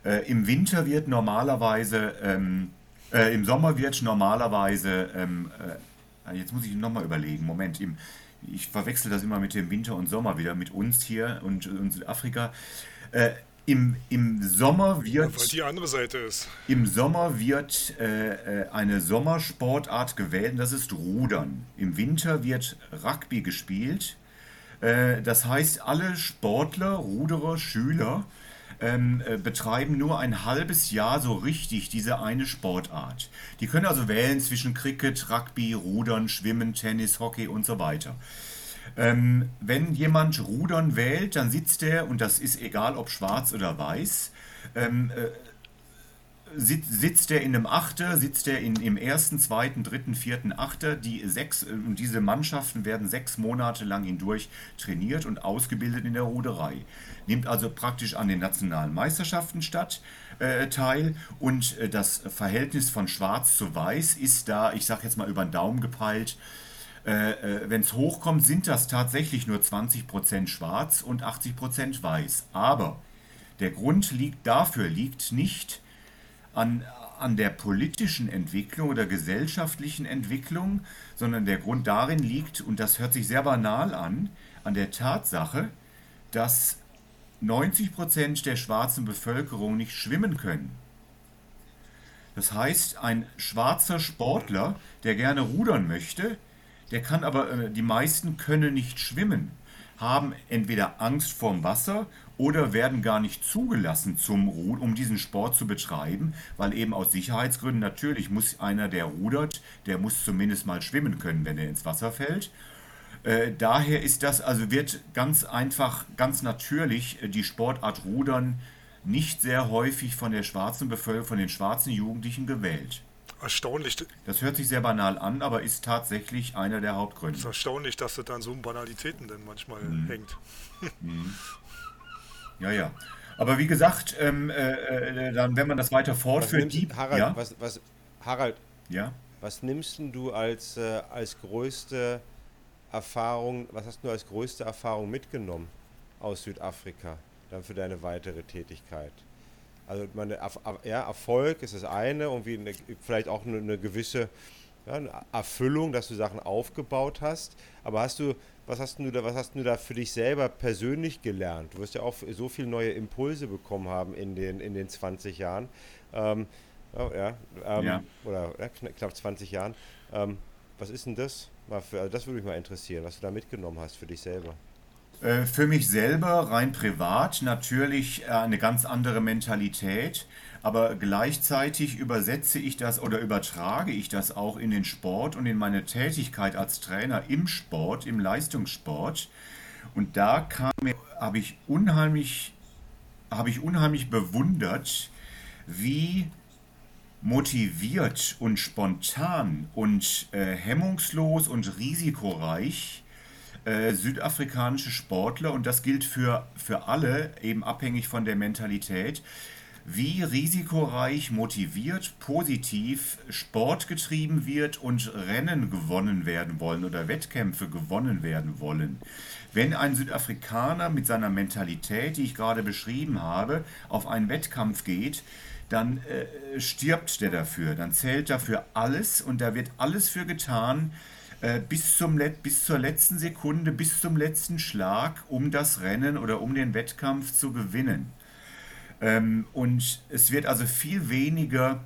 Äh, Im Winter wird normalerweise, ähm, äh, im Sommer wird normalerweise, ähm, äh, jetzt muss ich nochmal überlegen, Moment, im, ich verwechsel das immer mit dem Winter und Sommer wieder, mit uns hier und, und Südafrika. Äh, im, Im Sommer wird. Ja, die andere Seite ist. Im Sommer wird äh, äh, eine Sommersportart gewählt und das ist Rudern. Im Winter wird Rugby gespielt. Äh, das heißt, alle Sportler, Ruderer, Schüler ähm, äh, betreiben nur ein halbes Jahr so richtig diese eine Sportart. Die können also wählen zwischen Cricket, Rugby, Rudern, Schwimmen, Tennis, Hockey und so weiter. Ähm, wenn jemand Rudern wählt, dann sitzt er, und das ist egal ob schwarz oder weiß, ähm, äh, sitzt er in einem Achter, sitzt er in, im ersten, zweiten, dritten, vierten Achter. Die sechs, äh, diese Mannschaften werden sechs Monate lang hindurch trainiert und ausgebildet in der Ruderei. Nimmt also praktisch an den nationalen Meisterschaften statt, äh, teil und äh, das Verhältnis von schwarz zu weiß ist da, ich sage jetzt mal über den Daumen gepeilt, wenn es hochkommt, sind das tatsächlich nur 20% schwarz und 80% weiß. Aber der Grund liegt dafür liegt nicht an, an der politischen Entwicklung oder gesellschaftlichen Entwicklung, sondern der Grund darin liegt, und das hört sich sehr banal an, an der Tatsache, dass 90% der schwarzen Bevölkerung nicht schwimmen können. Das heißt, ein schwarzer Sportler, der gerne rudern möchte, der kann aber, äh, die meisten können nicht schwimmen, haben entweder Angst vorm Wasser oder werden gar nicht zugelassen, zum Rud um diesen Sport zu betreiben, weil eben aus Sicherheitsgründen natürlich muss einer, der rudert, der muss zumindest mal schwimmen können, wenn er ins Wasser fällt. Äh, daher ist das, also wird ganz einfach, ganz natürlich äh, die Sportart Rudern nicht sehr häufig von der schwarzen Bevölkerung, von den schwarzen Jugendlichen gewählt. Erstaunlich. Das hört sich sehr banal an, aber ist tatsächlich einer der Hauptgründe. Es ist erstaunlich, dass das dann so um Banalitäten denn manchmal mhm. hängt. Mhm. Ja, ja. Aber wie gesagt, ähm, äh, äh, dann, wenn man das weiter fortführt, die, Harald, ja? was, was, Harald, ja? was nimmst du als, äh, als größte Erfahrung, was hast du als größte Erfahrung mitgenommen aus Südafrika dann für deine weitere Tätigkeit? Also meine, ja, Erfolg ist das eine, irgendwie eine, vielleicht auch eine, eine gewisse ja, eine Erfüllung, dass du Sachen aufgebaut hast. Aber hast du, was hast du da, was hast du da für dich selber persönlich gelernt? Du wirst ja auch so viele neue Impulse bekommen haben in den, in den 20 Jahren. Ähm, oh, ja, ähm, ja, Oder ja, knapp 20 Jahren. Ähm, was ist denn das? Für, also das würde mich mal interessieren, was du da mitgenommen hast für dich selber. Äh, für mich selber, rein privat, natürlich äh, eine ganz andere Mentalität, aber gleichzeitig übersetze ich das oder übertrage ich das auch in den Sport und in meine Tätigkeit als Trainer im Sport, im Leistungssport. Und da habe ich unheimlich, habe ich unheimlich bewundert, wie motiviert und spontan und äh, hemmungslos und risikoreich äh, südafrikanische Sportler, und das gilt für, für alle, eben abhängig von der Mentalität, wie risikoreich, motiviert, positiv Sport getrieben wird und Rennen gewonnen werden wollen oder Wettkämpfe gewonnen werden wollen. Wenn ein Südafrikaner mit seiner Mentalität, die ich gerade beschrieben habe, auf einen Wettkampf geht, dann äh, stirbt der dafür, dann zählt dafür alles und da wird alles für getan, äh, bis, zum bis zur letzten Sekunde, bis zum letzten Schlag, um das Rennen oder um den Wettkampf zu gewinnen. Ähm, und es wird also viel weniger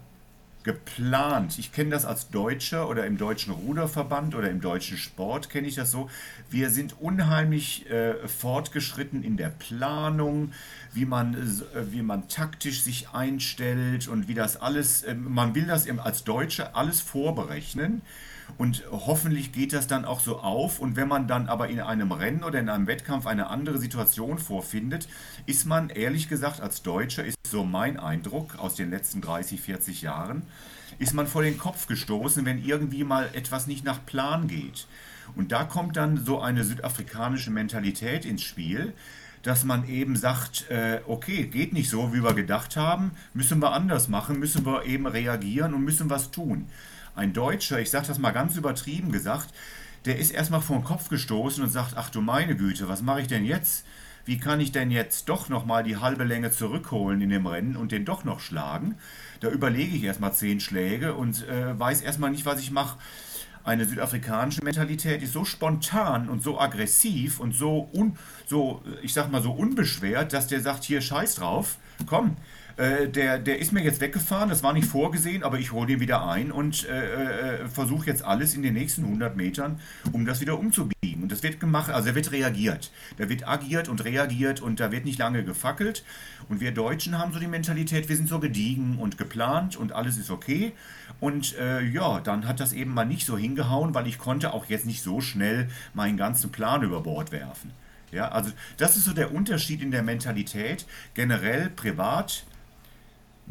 geplant. Ich kenne das als Deutscher oder im deutschen Ruderverband oder im deutschen Sport kenne ich das so. Wir sind unheimlich äh, fortgeschritten in der Planung, wie man, äh, wie man taktisch sich einstellt und wie das alles, äh, man will das als Deutscher alles vorberechnen. Und hoffentlich geht das dann auch so auf. Und wenn man dann aber in einem Rennen oder in einem Wettkampf eine andere Situation vorfindet, ist man ehrlich gesagt als Deutscher, ist so mein Eindruck aus den letzten 30, 40 Jahren, ist man vor den Kopf gestoßen, wenn irgendwie mal etwas nicht nach Plan geht. Und da kommt dann so eine südafrikanische Mentalität ins Spiel, dass man eben sagt, äh, okay, geht nicht so, wie wir gedacht haben, müssen wir anders machen, müssen wir eben reagieren und müssen was tun. Ein Deutscher, ich sage das mal ganz übertrieben gesagt, der ist erstmal vor den Kopf gestoßen und sagt, ach du meine Güte, was mache ich denn jetzt? Wie kann ich denn jetzt doch nochmal die halbe Länge zurückholen in dem Rennen und den doch noch schlagen? Da überlege ich erstmal zehn Schläge und äh, weiß erstmal nicht, was ich mache. Eine südafrikanische Mentalität ist so spontan und so aggressiv und so, un, so ich sag mal so unbeschwert, dass der sagt, hier scheiß drauf, komm, äh, der, der ist mir jetzt weggefahren, das war nicht vorgesehen, aber ich hole den wieder ein und äh, äh, versuche jetzt alles in den nächsten 100 Metern, um das wieder umzubiegen. Und das wird gemacht, also da wird reagiert. Da wird agiert und reagiert und da wird nicht lange gefackelt. Und wir Deutschen haben so die Mentalität, wir sind so gediegen und geplant und alles ist okay. Und äh, ja, dann hat das eben mal nicht so hingehauen, weil ich konnte auch jetzt nicht so schnell meinen ganzen Plan über Bord werfen. Ja, also das ist so der Unterschied in der Mentalität. Generell privat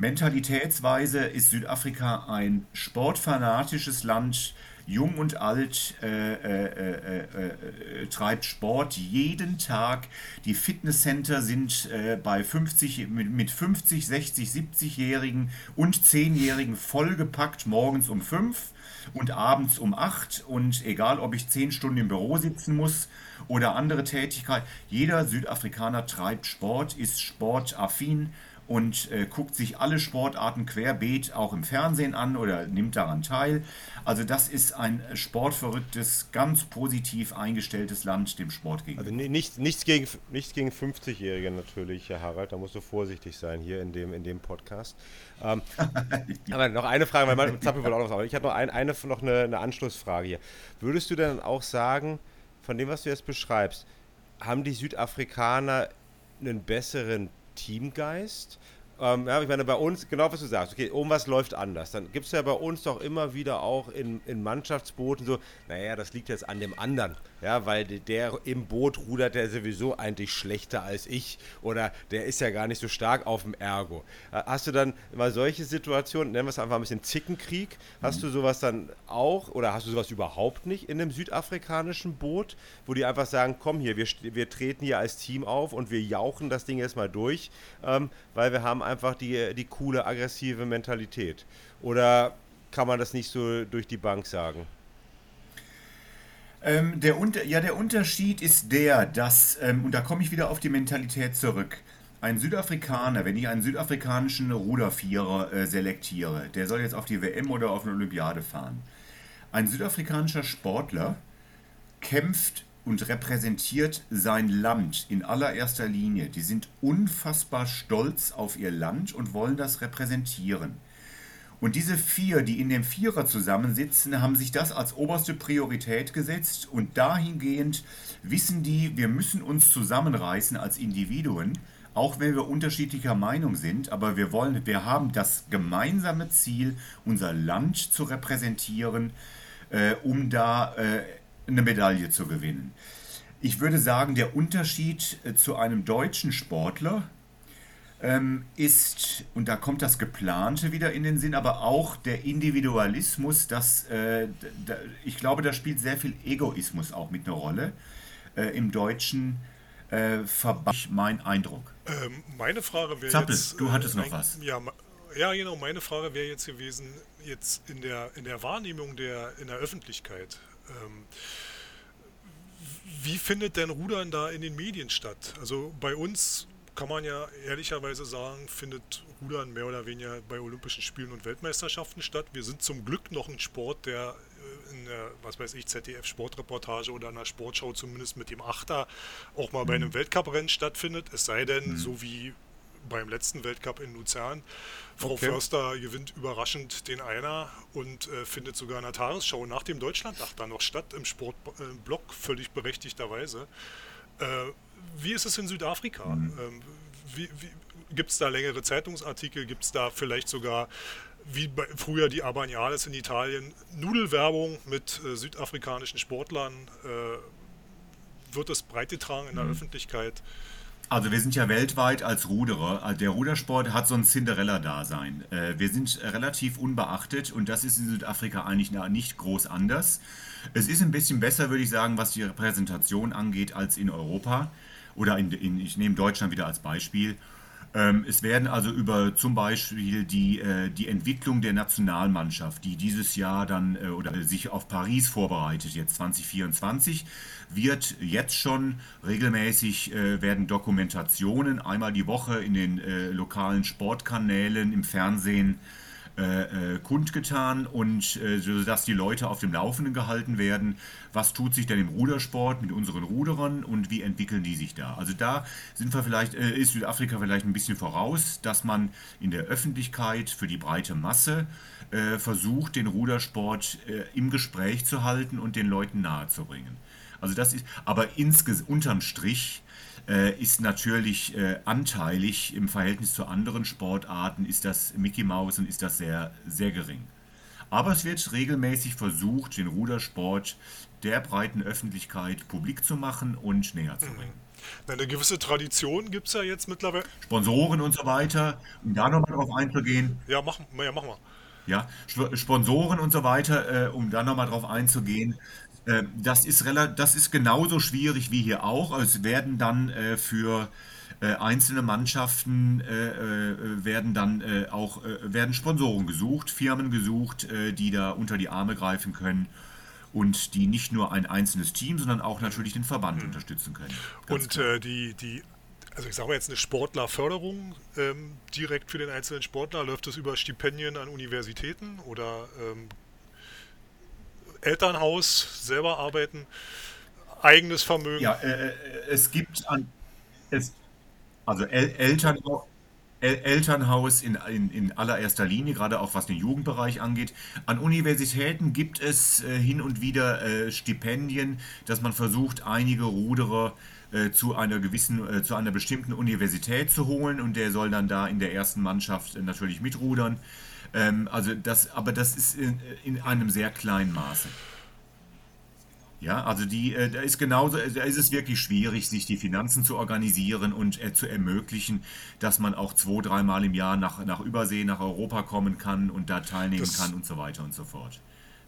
Mentalitätsweise ist Südafrika ein sportfanatisches Land. Jung und alt äh, äh, äh, äh, treibt Sport jeden Tag. Die Fitnesscenter sind äh, bei 50, mit, mit 50, 60, 70-Jährigen und 10-Jährigen vollgepackt morgens um 5 und abends um 8. Und egal, ob ich 10 Stunden im Büro sitzen muss oder andere Tätigkeit, jeder Südafrikaner treibt Sport, ist sportaffin und äh, guckt sich alle Sportarten querbeet auch im Fernsehen an oder nimmt daran teil. Also das ist ein sportverrücktes, ganz positiv eingestelltes Land dem Sport gegenüber. Also nicht, nichts gegen, nichts gegen 50-Jährige natürlich, Herr Harald, da musst du vorsichtig sein hier in dem, in dem Podcast. Ähm, aber noch eine Frage, weil man Zappel auch noch was, aber ich habe noch, ein, eine, noch eine, eine Anschlussfrage hier. Würdest du denn auch sagen, von dem, was du jetzt beschreibst, haben die Südafrikaner einen besseren Teamgeist. Ähm, ja, ich meine, bei uns, genau was du sagst, okay, irgendwas läuft anders. Dann gibt es ja bei uns doch immer wieder auch in, in Mannschaftsbooten so, naja, das liegt jetzt an dem anderen. Ja, weil der im Boot rudert der sowieso eigentlich schlechter als ich oder der ist ja gar nicht so stark auf dem Ergo. Äh, hast du dann mal solche Situationen, nennen wir es einfach ein bisschen Zickenkrieg, hast mhm. du sowas dann auch oder hast du sowas überhaupt nicht in einem südafrikanischen Boot, wo die einfach sagen, komm hier, wir, wir treten hier als Team auf und wir jauchen das Ding jetzt mal durch, ähm, weil wir haben einfach die, die coole, aggressive Mentalität. Oder kann man das nicht so durch die Bank sagen? Ähm, der ja, der Unterschied ist der, dass, ähm, und da komme ich wieder auf die Mentalität zurück. Ein Südafrikaner, wenn ich einen südafrikanischen Rudervierer äh, selektiere, der soll jetzt auf die WM oder auf eine Olympiade fahren. Ein südafrikanischer Sportler kämpft und repräsentiert sein Land in allererster Linie. Die sind unfassbar stolz auf ihr Land und wollen das repräsentieren. Und diese vier, die in dem Vierer zusammensitzen, haben sich das als oberste Priorität gesetzt und dahingehend wissen die, wir müssen uns zusammenreißen als Individuen, auch wenn wir unterschiedlicher Meinung sind, aber wir wollen, wir haben das gemeinsame Ziel, unser Land zu repräsentieren, äh, um da äh, eine Medaille zu gewinnen. Ich würde sagen, der Unterschied äh, zu einem deutschen Sportler ähm, ist, und da kommt das Geplante wieder in den Sinn, aber auch der Individualismus, das, äh, da, ich glaube, da spielt sehr viel Egoismus auch mit einer Rolle äh, im deutschen äh, Verband, mein Eindruck. Ähm, meine Frage wäre Zappel, jetzt... du hattest äh, noch ein- was. Ja, ja, genau. Meine Frage wäre jetzt gewesen, jetzt in der, in der Wahrnehmung der, in der Öffentlichkeit. Ähm, wie findet denn Rudern da in den Medien statt? Also bei uns kann man ja ehrlicherweise sagen, findet Rudern mehr oder weniger bei Olympischen Spielen und Weltmeisterschaften statt. Wir sind zum Glück noch ein Sport, der äh, in der, was weiß ich, ZDF-Sportreportage oder einer Sportschau zumindest mit dem Achter auch mal bei einem Weltcuprennen stattfindet. Es sei denn, so wie beim letzten Weltcup in Luzern. Frau Okay. Förster gewinnt überraschend den Einer und äh, findet sogar in der Tagesschau nach dem Deutschlandachter noch statt im Sportblock, völlig berechtigterweise. Äh, wie ist es in Südafrika? Ähm, wie, wie, Gibt es da längere Zeitungsartikel? Gibt es da vielleicht sogar, wie bei, früher die Abaniales in Italien, Nudelwerbung mit äh, südafrikanischen Sportlern? Äh, wird das breit getragen in der Öffentlichkeit? Also wir sind ja weltweit als Ruderer. Also Der Rudersport hat so ein Cinderella-Dasein. Äh, Wir sind relativ unbeachtet und das ist in Südafrika eigentlich nicht groß anders. Es ist ein bisschen besser, würde ich sagen, was die Repräsentation angeht, als in Europa. Oder in, in, ich nehme Deutschland wieder als Beispiel. Ähm, es werden also über zum Beispiel die, äh, die Entwicklung der Nationalmannschaft, die dieses Jahr dann äh, oder sich auf Paris vorbereitet, jetzt 2024, wird jetzt schon regelmäßig äh, werden Dokumentationen einmal die Woche in den lokalen Sportkanälen, im Fernsehen äh, äh, kundgetan und äh, sodass die Leute auf dem Laufenden gehalten werden, was tut sich denn im Rudersport mit unseren Ruderern und wie entwickeln die sich da. Also da sind wir vielleicht, äh, ist Südafrika vielleicht ein bisschen voraus, dass man in der Öffentlichkeit für die breite Masse äh, versucht, den Rudersport äh, im Gespräch zu halten und den Leuten nahezubringen. Also das ist, aber unterm Strich äh, ist natürlich äh, anteilig im Verhältnis zu anderen Sportarten ist das Mickey Mouse und ist das sehr, sehr gering. Aber es wird regelmäßig versucht, den Rudersport der breiten Öffentlichkeit publik zu machen und näher zu bringen. Na, eine gewisse Tradition gibt es ja jetzt mittlerweile. Sponsoren und so weiter, um da nochmal drauf einzugehen, Ja, mach, ja, mach mal. Ja, Sp- Sponsoren und so weiter, äh, um da nochmal drauf einzugehen. Äh, das, ist das ist genauso schwierig wie hier auch. Also Es werden dann äh, für äh, einzelne Mannschaften äh, äh, werden dann äh, auch werden Sponsoren gesucht, Firmen gesucht, die da unter die Arme greifen können und die nicht nur ein einzelnes Team, sondern auch natürlich den Verband unterstützen können. Ganz Und die, die, also ich sage mal jetzt eine Sportlerförderung ähm, direkt für den einzelnen Sportler, läuft das über Stipendien an Universitäten oder ähm, Elternhaus, selber arbeiten, eigenes Vermögen? Ja, äh, äh, es gibt an, es, also El Elternhaus, El Elternhaus in, in, in allererster Linie, gerade auch was den Jugendbereich angeht. An Universitäten gibt es äh, hin und wieder äh, Stipendien, dass man versucht, einige Ruderer äh, zu einer gewissen, äh, zu einer bestimmten Universität zu holen und der soll dann da in der ersten Mannschaft natürlich mitrudern. Ähm, also das, aber das ist in, in einem sehr kleinen Maße. Ja, also die, äh, da ist genauso, da ist es wirklich schwierig, sich die Finanzen zu organisieren und äh, zu ermöglichen, dass man auch zwei, dreimal im Jahr nach, nach Übersee, nach Europa kommen kann und da teilnehmen Das- kann und so weiter und so fort.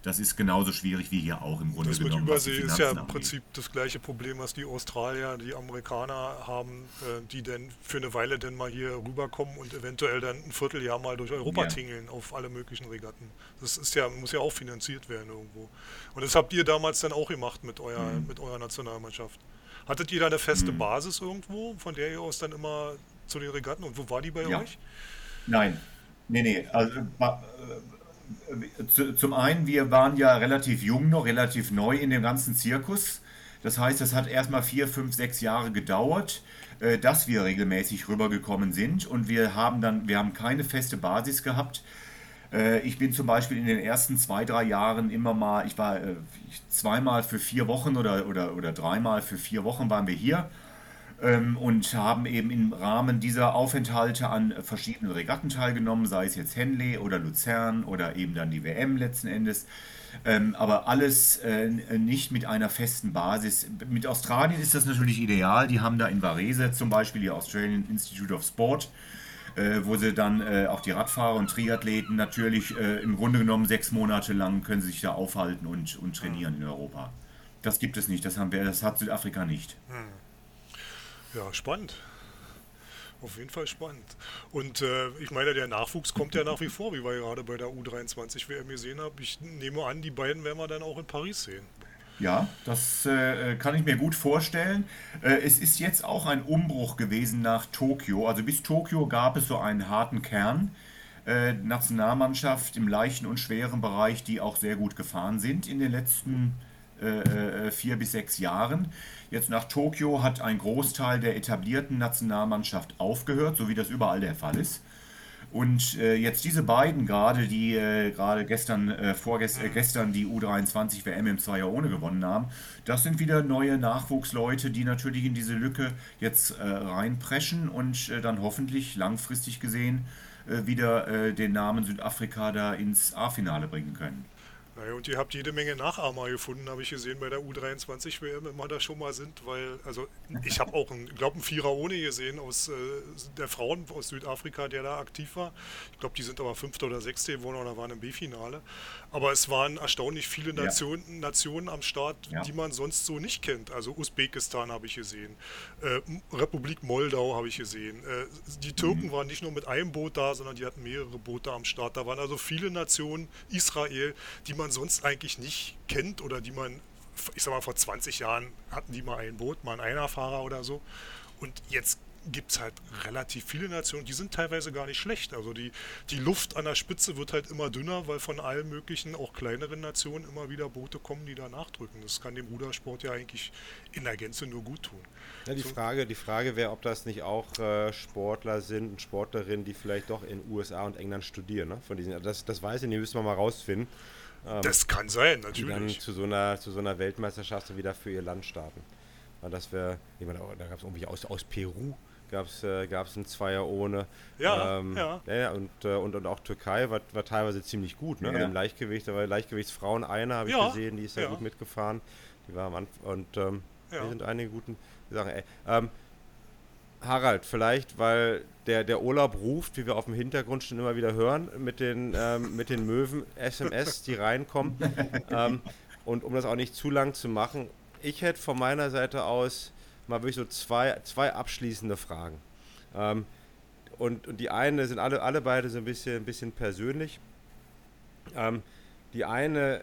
Das ist genauso schwierig wie hier auch im Grunde Das mit genommen. was die Übersee ist ja im. Prinzip das gleiche Problem, was die Australier, die Amerikaner haben, äh, die dann für eine Weile dann mal hier rüberkommen und eventuell dann ein Vierteljahr mal durch Europa Ja. tingeln auf alle möglichen Regatten. Das ist ja, muss ja auch finanziert werden irgendwo. Und das habt ihr damals dann auch gemacht mit, eurer Mhm. mit eurer Nationalmannschaft. Hattet ihr da eine feste Basis irgendwo, von der ihr aus dann immer zu den Regatten und wo war die bei Ja. euch? Nein, nee, nee. Also, äh, zum einen, wir waren ja relativ jung noch, relativ neu in dem ganzen Zirkus. Das heißt, es hat erstmal vier, fünf, sechs Jahre gedauert, äh, dass wir regelmäßig rübergekommen sind. Und wir haben dann, wir haben keine feste Basis gehabt. Äh, ich bin zum Beispiel in den ersten zwei, drei Jahren immer mal, ich war äh, zweimal für vier Wochen oder, oder, oder dreimal für vier Wochen waren wir hier ähm, und haben eben im Rahmen dieser Aufenthalte an verschiedenen Regatten teilgenommen, sei es jetzt Henley oder Luzern oder eben dann die WM letzten Endes. Ähm, aber alles äh, nicht mit einer festen Basis. Mit Australien ist das natürlich ideal. Die haben da in Varese zum Beispiel die Australian Institute of Sport äh, wo sie dann äh, auch die Radfahrer und Triathleten natürlich äh, im Grunde genommen sechs Monate lang können sich da aufhalten und, und trainieren in Europa. Das gibt es nicht, das, haben wir, das hat Südafrika nicht. Hm. Ja, spannend. Auf jeden Fall spannend. Und äh, ich meine, der Nachwuchs kommt ja nach wie vor, wie wir gerade bei der U23 WM gesehen haben. Ich nehme an, die beiden werden wir dann auch in Paris sehen. Ja, das äh, kann ich mir gut vorstellen. Äh, es ist jetzt auch ein Umbruch gewesen nach Tokio. Also bis Tokio gab es so einen harten Kern. Äh, Nationalmannschaft im leichten und schweren Bereich, die auch sehr gut gefahren sind in den letzten äh, äh, vier bis sechs Jahren. Jetzt nach Tokio hat ein Großteil der etablierten Nationalmannschaft aufgehört, so wie das überall der Fall ist. Und äh, jetzt diese beiden gerade, die äh, gerade gestern, äh, vorgestern, äh, gestern die U23 WM im Zweier ohne gewonnen haben, das sind wieder neue Nachwuchsleute, die natürlich in diese Lücke jetzt äh, reinpreschen und äh, dann hoffentlich langfristig gesehen wieder den Namen Südafrika da ins A-Finale bringen können. Naja, und ihr habt jede Menge Nachahmer gefunden, habe ich gesehen bei der U23 WM, immer da schon mal sind, weil, also ich habe auch, einen, glaube, einen Vierer ohne gesehen aus äh, der Frauen aus Südafrika, der da aktiv war. Ich glaube, die sind aber Fünfter oder Sechste geworden oder waren im B-Finale. Aber es waren erstaunlich viele Nationen, ja. Nationen am Start, ja. die man sonst so nicht kennt. Also Usbekistan habe ich gesehen, äh, Republik Moldau habe ich gesehen. Äh, die Türken mhm. waren nicht nur mit einem Boot da, sondern die hatten mehrere Boote am Start. Da waren also viele Nationen, Israel, die man sonst eigentlich nicht kennt oder die man, ich sag mal, vor 20 Jahren hatten die mal ein Boot, mal einen Einerfahrer oder so. Und jetzt gibt es halt relativ viele Nationen, die sind teilweise gar nicht schlecht. Also die, die Luft an der Spitze wird halt immer dünner, weil von allen möglichen, auch kleineren Nationen immer wieder Boote kommen, die da nachdrücken. Das kann dem Rudersport ja eigentlich in der Gänze nur gut tun. Ja, die, so. Frage, die Frage wäre, ob das nicht auch äh, Sportler sind und Sportlerinnen, die vielleicht doch in USA und England studieren. Ne? Von diesen, das, das weiß ich nicht, müssen wir mal rausfinden. Ähm, das kann sein, natürlich. Die dann zu so einer, zu so einer Weltmeisterschaft wieder für ihr Land starten. Weil das wäre, da gab es irgendwie aus, aus Peru gab es äh, gab's einen Zweier ohne. Ja, ähm, ja. ja und, äh, und, und auch Türkei war, war teilweise ziemlich gut. Ne? Ja. Also Im Leichtgewicht, da war Leichtgewichtsfrauen eine, habe ich ja. gesehen, die ist ja, gut mitgefahren. Die war am Anfang. Und ähm, hier sind einige guten Sachen. Ey, ähm, Harald, vielleicht, weil der, der Urlaub ruft, wie wir auf dem Hintergrund schon immer wieder hören, mit den, ähm, mit den Möwen SMS, die reinkommen. ähm, und um das auch nicht zu lang zu machen, ich hätte von meiner Seite aus mal wirklich so zwei, zwei abschließende Fragen. Ähm, und, und die eine sind alle, alle beide so ein bisschen, ein bisschen persönlich. Ähm, die eine,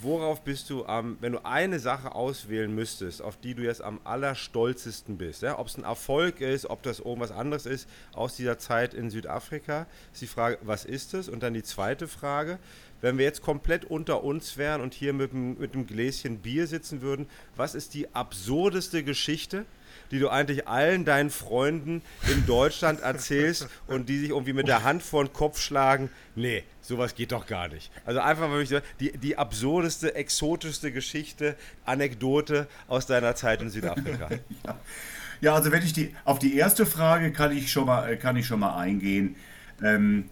worauf bist du am, wenn du eine Sache auswählen müsstest, auf die du jetzt am allerstolzesten bist, ja? ob es ein Erfolg ist, ob das irgendwas anderes ist aus dieser Zeit in Südafrika, ist die Frage, was ist es? Und dann die zweite Frage, wenn wir jetzt komplett unter uns wären und hier mit einem, mit einem Gläschen Bier sitzen würden, was ist die absurdeste Geschichte, die du eigentlich allen deinen Freunden in Deutschland erzählst und die sich irgendwie mit der Hand vor den Kopf schlagen? Nee, sowas geht doch gar nicht. Also einfach mal die, die absurdeste, exotischste Geschichte, Anekdote aus deiner Zeit in Südafrika. ja. ja. also wenn ich die auf die erste Frage kann ich schon mal kann ich schon mal eingehen. Ähm,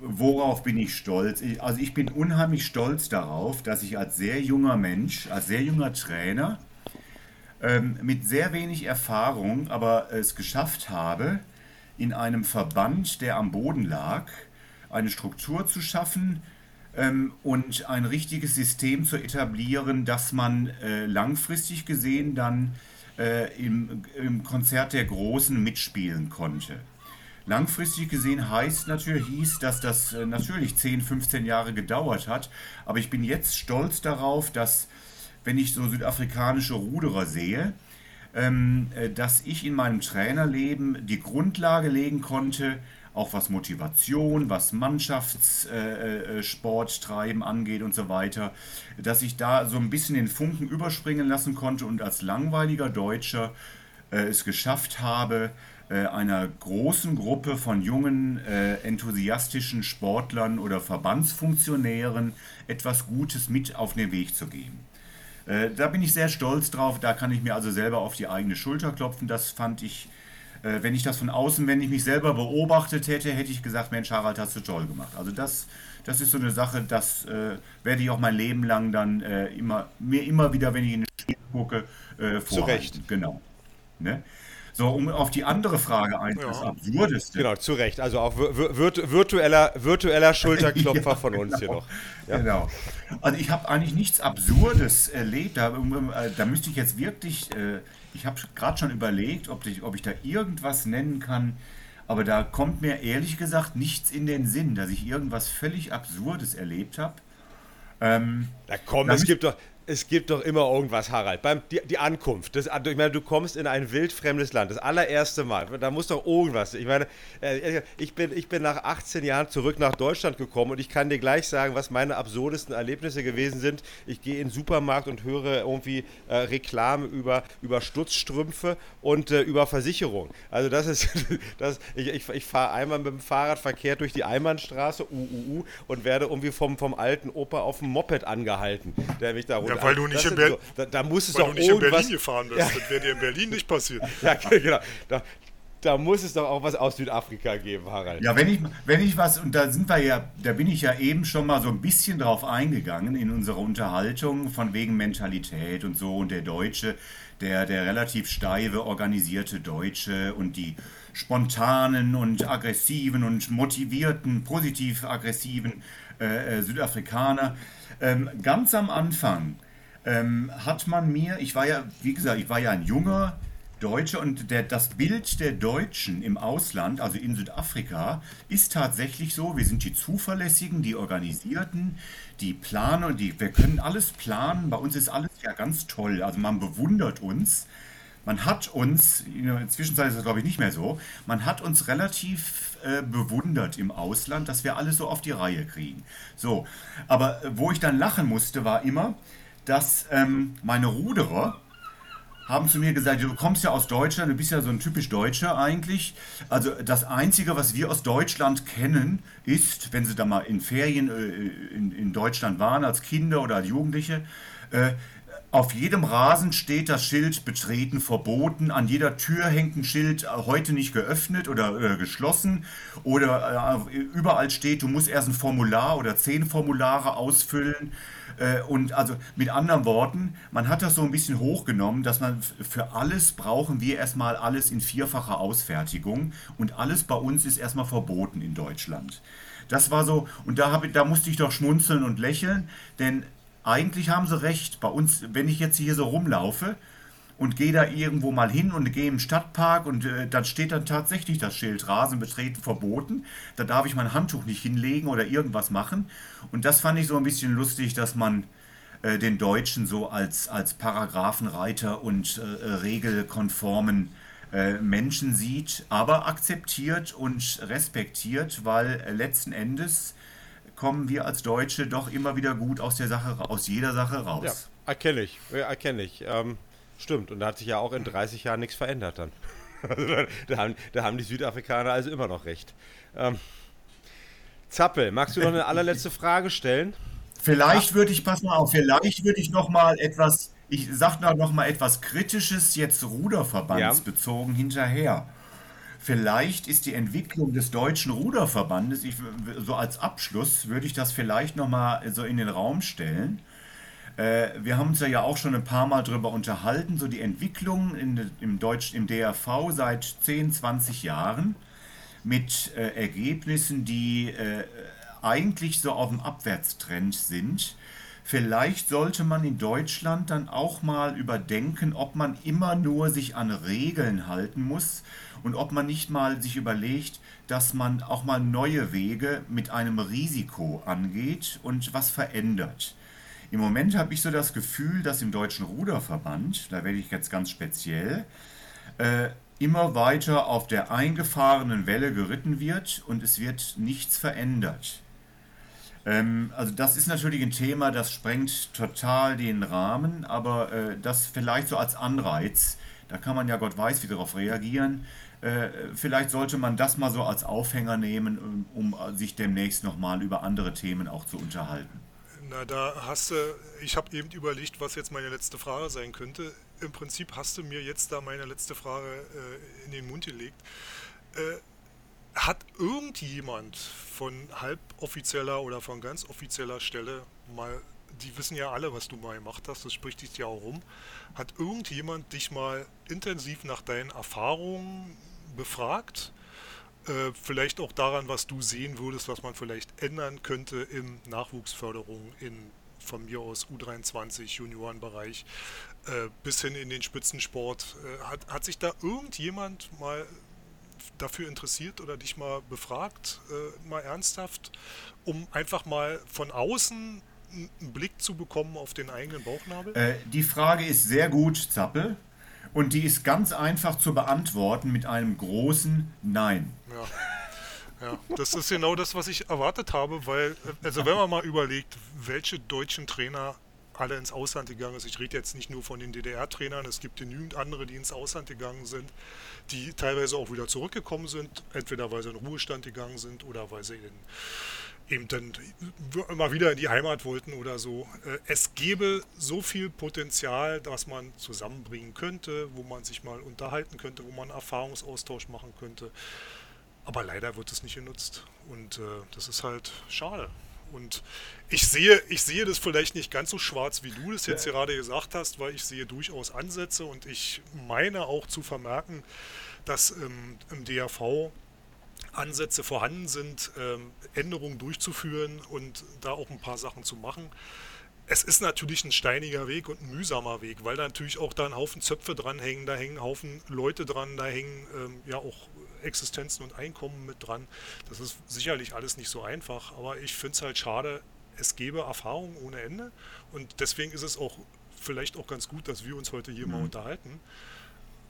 worauf bin ich stolz? Ich, also ich bin unheimlich stolz darauf, dass ich als sehr junger Mensch, als sehr junger Trainer ähm, mit sehr wenig Erfahrung aber es geschafft habe, in einem Verband, der am Boden lag, eine Struktur zu schaffen ähm, und ein richtiges System zu etablieren, dass man äh, langfristig gesehen dann äh, im, im Konzert der Großen mitspielen konnte. Langfristig gesehen heißt natürlich, hieß, dass das äh, natürlich 10, 15 Jahre gedauert hat. Aber ich bin jetzt stolz darauf, dass, wenn ich so südafrikanische Ruderer sehe, ähm, äh, dass ich in meinem Trainerleben die Grundlage legen konnte, auch was Motivation, was Mannschaftssporttreiben äh, angeht und so weiter, dass ich da so ein bisschen den Funken überspringen lassen konnte und als langweiliger Deutscher es geschafft habe, einer großen Gruppe von jungen, äh, enthusiastischen Sportlern oder Verbandsfunktionären etwas Gutes mit auf den Weg zu geben. Äh, da bin ich sehr stolz drauf, da kann ich mir also selber auf die eigene Schulter klopfen. Das fand ich, äh, wenn ich das von außen, wenn ich mich selber beobachtet hätte, hätte ich gesagt, Mensch, Harald, hast du toll gemacht. Also das, das ist so eine Sache, das äh, werde ich auch mein Leben lang dann äh, immer, mir immer wieder, wenn ich in den Spiel gucke, äh, vorhalten. Zu Recht. Genau. Ne? So, um auf die andere Frage ein, das Absurdeste. Genau, zu Recht. Also auch virt virtueller, virtueller Schulterklopfer ja, von uns genau. hier noch. Ja. Genau. Also ich habe eigentlich nichts Absurdes erlebt. Da, äh, da müsste ich jetzt wirklich, äh, ich habe gerade schon überlegt, ob ich, ob ich da irgendwas nennen kann. Aber da kommt mir ehrlich gesagt nichts in den Sinn, dass ich irgendwas völlig Absurdes erlebt habe. Ähm, da komm, es gibt doch, es gibt doch immer irgendwas, Harald. Beim, die, die Ankunft. Das, ich meine, du kommst in ein wildfremdes Land. Das allererste Mal. Da muss doch irgendwas. Ich meine, äh, ich bin, ich bin nach 18 Jahren zurück nach Deutschland gekommen und ich kann dir gleich sagen, was meine absurdesten Erlebnisse gewesen sind. Ich gehe in den Supermarkt und höre irgendwie äh, Reklame über, über Stutzstrümpfe und äh, über Versicherung. Also, das ist. Das, ich ich, ich fahre einmal mit dem Fahrrad verkehrt durch die Einbahnstraße, uh, und werde irgendwie vom, vom alten Opa auf dem Moped angehalten, der mich da runter. Ja, weil du nicht, in, Ber so, da, da muss es weil doch du nicht in Berlin gefahren bist. Ja. Das wäre dir in Berlin nicht passiert. ja, genau. Da, da muss es doch auch was aus Südafrika geben, Harald. Ja, wenn ich, wenn ich was, und da sind wir ja, da bin ich ja eben schon mal so ein bisschen drauf eingegangen in unserer Unterhaltung von wegen Mentalität und so und der Deutsche, der, der relativ steife, organisierte Deutsche und die spontanen und aggressiven und motivierten, positiv aggressiven äh, äh, Südafrikaner. Ähm, ganz am Anfang ähm, hat man mir, ich war ja, wie gesagt, ich war ja ein junger Deutscher und der, das Bild der Deutschen im Ausland, also in Südafrika, ist tatsächlich so, wir sind die Zuverlässigen, die Organisierten, die Planer, die, wir können alles planen, bei uns ist alles ja ganz toll, also man bewundert uns. Man hat uns, in der Zwischenzeit ist das glaube ich nicht mehr so, man hat uns relativ äh, bewundert im Ausland, dass wir alles so auf die Reihe kriegen. So, aber äh, wo ich dann lachen musste, war immer, dass ähm, meine Ruderer haben zu mir gesagt, du kommst ja aus Deutschland, du bist ja so ein typisch Deutscher eigentlich. Also das Einzige, was wir aus Deutschland kennen, ist, wenn sie da mal in Ferien äh, in, in Deutschland waren, als Kinder oder als Jugendliche, äh, auf jedem Rasen steht das Schild betreten verboten. An jeder Tür hängt ein Schild äh, heute nicht geöffnet oder äh, geschlossen. Oder äh, überall steht, du musst erst ein Formular oder zehn Formulare ausfüllen. Äh, und also mit anderen Worten, man hat das so ein bisschen hochgenommen, dass man für alles brauchen wir erstmal alles in vierfacher Ausfertigung. Und alles bei uns ist erstmal verboten in Deutschland. Das war so, und da, hab, da musste ich doch schmunzeln und lächeln, denn eigentlich haben sie recht. Bei uns, wenn ich jetzt hier so rumlaufe und gehe da irgendwo mal hin und gehe im Stadtpark und äh, dann steht dann tatsächlich das Schild Rasen betreten verboten. Da darf ich mein Handtuch nicht hinlegen oder irgendwas machen. Und das fand ich so ein bisschen lustig, dass man äh, den Deutschen so als, als Paragraphenreiter und äh, regelkonformen äh, Menschen sieht, aber akzeptiert und respektiert, weil äh, letzten Endes kommen wir als Deutsche doch immer wieder gut aus der Sache, aus jeder Sache raus. Ja, erkenne ich, erkenne ich. Ähm, stimmt, und da hat sich ja auch in 30 Jahren nichts verändert dann. da, haben, da, haben, die Südafrikaner also immer noch recht. Ähm, Zappel, magst du noch eine allerletzte Frage stellen? Vielleicht würde ich, pass mal auf, vielleicht würde ich noch mal etwas, ich sag noch mal etwas Kritisches jetzt Ruderverbandsbezogen ja. hinterher. Vielleicht ist die Entwicklung des deutschen Ruderverbandes, ich, so als Abschluss würde ich das vielleicht nochmal so in den Raum stellen. Äh, wir haben uns ja auch schon ein paar Mal darüber unterhalten, so die Entwicklung in, im, Deutsch, im DRV seit 10, 20 Jahren mit äh, Ergebnissen, die äh, eigentlich so auf dem Abwärtstrend sind. Vielleicht sollte man in Deutschland dann auch mal überdenken, ob man immer nur sich an Regeln halten muss und ob man nicht mal sich überlegt, dass man auch mal neue Wege mit einem Risiko angeht und was verändert. Im Moment habe ich so das Gefühl, dass im Deutschen Ruderverband, da werde ich jetzt ganz speziell, äh, immer weiter auf der eingefahrenen Welle geritten wird und es wird nichts verändert. Ähm, also das ist natürlich ein Thema, das sprengt total den Rahmen, aber äh, das vielleicht so als Anreiz, da kann man ja Gott weiß wie darauf reagieren, Äh, vielleicht sollte man das mal so als Aufhänger nehmen, um, um sich demnächst nochmal über andere Themen auch zu unterhalten. Na, da hast du, ich habe eben überlegt, was jetzt meine letzte Frage sein könnte. Im Prinzip hast du mir jetzt da meine letzte Frage äh, in den Mund gelegt. Äh, hat irgendjemand von halboffizieller oder von ganz offizieller Stelle mal, die wissen ja alle, was du mal gemacht hast, das spricht dich ja auch rum, hat irgendjemand dich mal intensiv nach deinen Erfahrungen befragt? Äh, vielleicht auch daran, was du sehen würdest, was man vielleicht ändern könnte in Nachwuchsförderung, in von mir aus U23, Juniorenbereich, äh, bis hin in den Spitzensport. Äh, hat, hat sich da irgendjemand mal dafür interessiert oder dich mal befragt, äh, mal ernsthaft, um einfach mal von außen einen Blick zu bekommen auf den eigenen Bauchnabel? Äh, die Frage ist sehr gut, Zappel. Und die ist ganz einfach zu beantworten mit einem großen Nein. Ja. Ja, das ist genau das, was ich erwartet habe, weil, also wenn man mal überlegt, welche deutschen Trainer alle ins Ausland gegangen sind, ich rede jetzt nicht nur von den DDR-Trainern, es gibt genügend andere, die ins Ausland gegangen sind, die teilweise auch wieder zurückgekommen sind, entweder weil sie in Ruhestand gegangen sind oder weil sie in eben dann immer wieder in die Heimat wollten oder so. Äh, es gäbe so viel Potenzial, das man zusammenbringen könnte, wo man sich mal unterhalten könnte, wo man Erfahrungsaustausch machen könnte. Aber leider wird es nicht genutzt. Und äh, das ist halt schade. Und ich sehe, ich sehe das vielleicht nicht ganz so schwarz, wie du das jetzt ja. gerade gesagt hast, weil ich sehe durchaus Ansätze und ich meine auch zu vermerken, dass ähm, im DAV Ansätze vorhanden sind, ähm, Änderungen durchzuführen und da auch ein paar Sachen zu machen. Es ist natürlich ein steiniger Weg und ein mühsamer Weg, weil da natürlich auch da ein Haufen Zöpfe dranhängen, da hängen ein Haufen Leute dran, da hängen ähm, ja auch Existenzen und Einkommen mit dran. Das ist sicherlich alles nicht so einfach, aber ich finde es halt schade, es gäbe Erfahrungen ohne Ende und deswegen ist es auch vielleicht auch ganz gut, dass wir uns heute hier mhm. mal unterhalten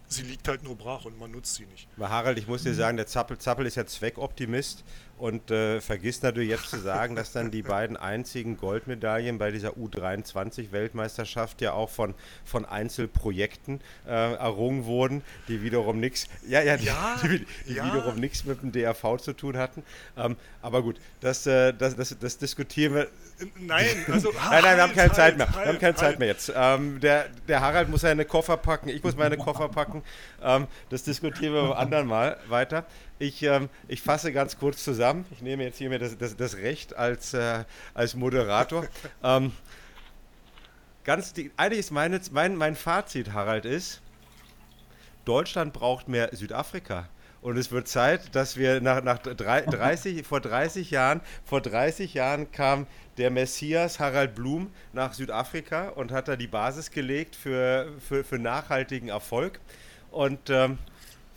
sie liegt halt nur brach und man nutzt sie nicht. Aber Harald, ich muss dir sagen, der Zappel, Zappel ist ja Zweckoptimist und äh, vergisst natürlich jetzt zu sagen, dass dann die beiden einzigen Goldmedaillen bei dieser U23-Weltmeisterschaft ja auch von, von Einzelprojekten äh, errungen wurden, die wiederum nichts, ja, ja, ja, die, die ja. wiederum nichts mit dem DRV zu tun hatten. Ähm, aber gut, das, äh, das, das, das diskutieren wir. Nein, also nein, nein, wir haben keine halt, Zeit mehr. wir haben keine halt. Zeit mehr jetzt. Ähm, der, der Harald muss seine Koffer packen, ich muss meine Koffer packen. Ähm, das diskutieren wir beim anderen Mal weiter. Ich, ähm, ich fasse ganz kurz zusammen. Ich nehme jetzt hier mir das, das, das Recht als, äh, als Moderator. ähm, ganz die, eigentlich ist meine, mein, mein Fazit, Harald, ist, Deutschland braucht mehr Südafrika. Und es wird Zeit, dass wir nach, nach 30, vor 30 Jahren, vor 30 Jahren kam der Messias Harald Blum nach Südafrika und hat da die Basis gelegt für, für, für nachhaltigen Erfolg. Und ähm,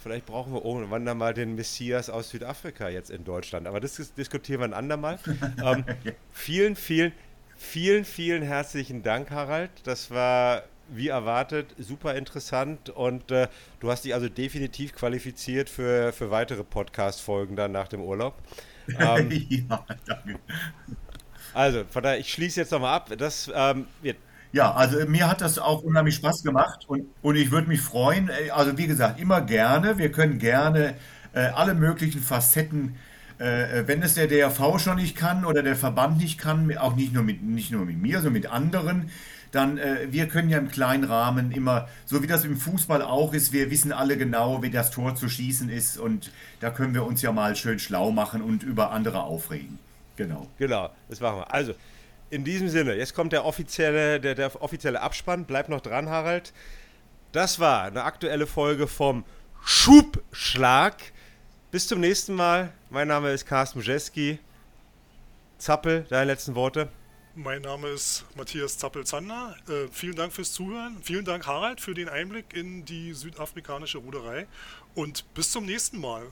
vielleicht brauchen wir irgendwann dann mal den Messias aus Südafrika jetzt in Deutschland. Aber das diskutieren wir ein andermal. ähm, vielen, vielen, vielen, vielen herzlichen Dank, Harald. Das war wie erwartet, super interessant und äh, du hast dich also definitiv qualifiziert für, für weitere Podcast-Folgen dann nach dem Urlaub. Ähm, ja, danke. Also, von daher, ich schließe jetzt nochmal ab. Das ähm, wird. Ja, also mir hat das auch unheimlich Spaß gemacht und, und ich würde mich freuen, äh, also wie gesagt, immer gerne. Wir können gerne äh, alle möglichen Facetten äh, wenn es der DRV schon nicht kann oder der Verband nicht kann, auch nicht nur mit, nicht nur mit mir, sondern mit anderen, dann äh, wir können ja im kleinen Rahmen immer, so wie das im Fußball auch ist, wir wissen alle genau, wie das Tor zu schießen ist und da können wir uns ja mal schön schlau machen und über andere aufregen. Genau. Genau, das machen wir. Also, in diesem Sinne, jetzt kommt der offizielle, der, der offizielle Abspann. Bleib noch dran, Harald. Das war eine aktuelle Folge vom Schubschlag. Bis zum nächsten Mal. Mein Name ist Carsten Mujeski. Zappel, deine letzten Worte. Mein Name ist Matthias Zappel-Zander. Äh, vielen Dank fürs Zuhören. Vielen Dank, Harald, für den Einblick in die südafrikanische Ruderei. Und bis zum nächsten Mal.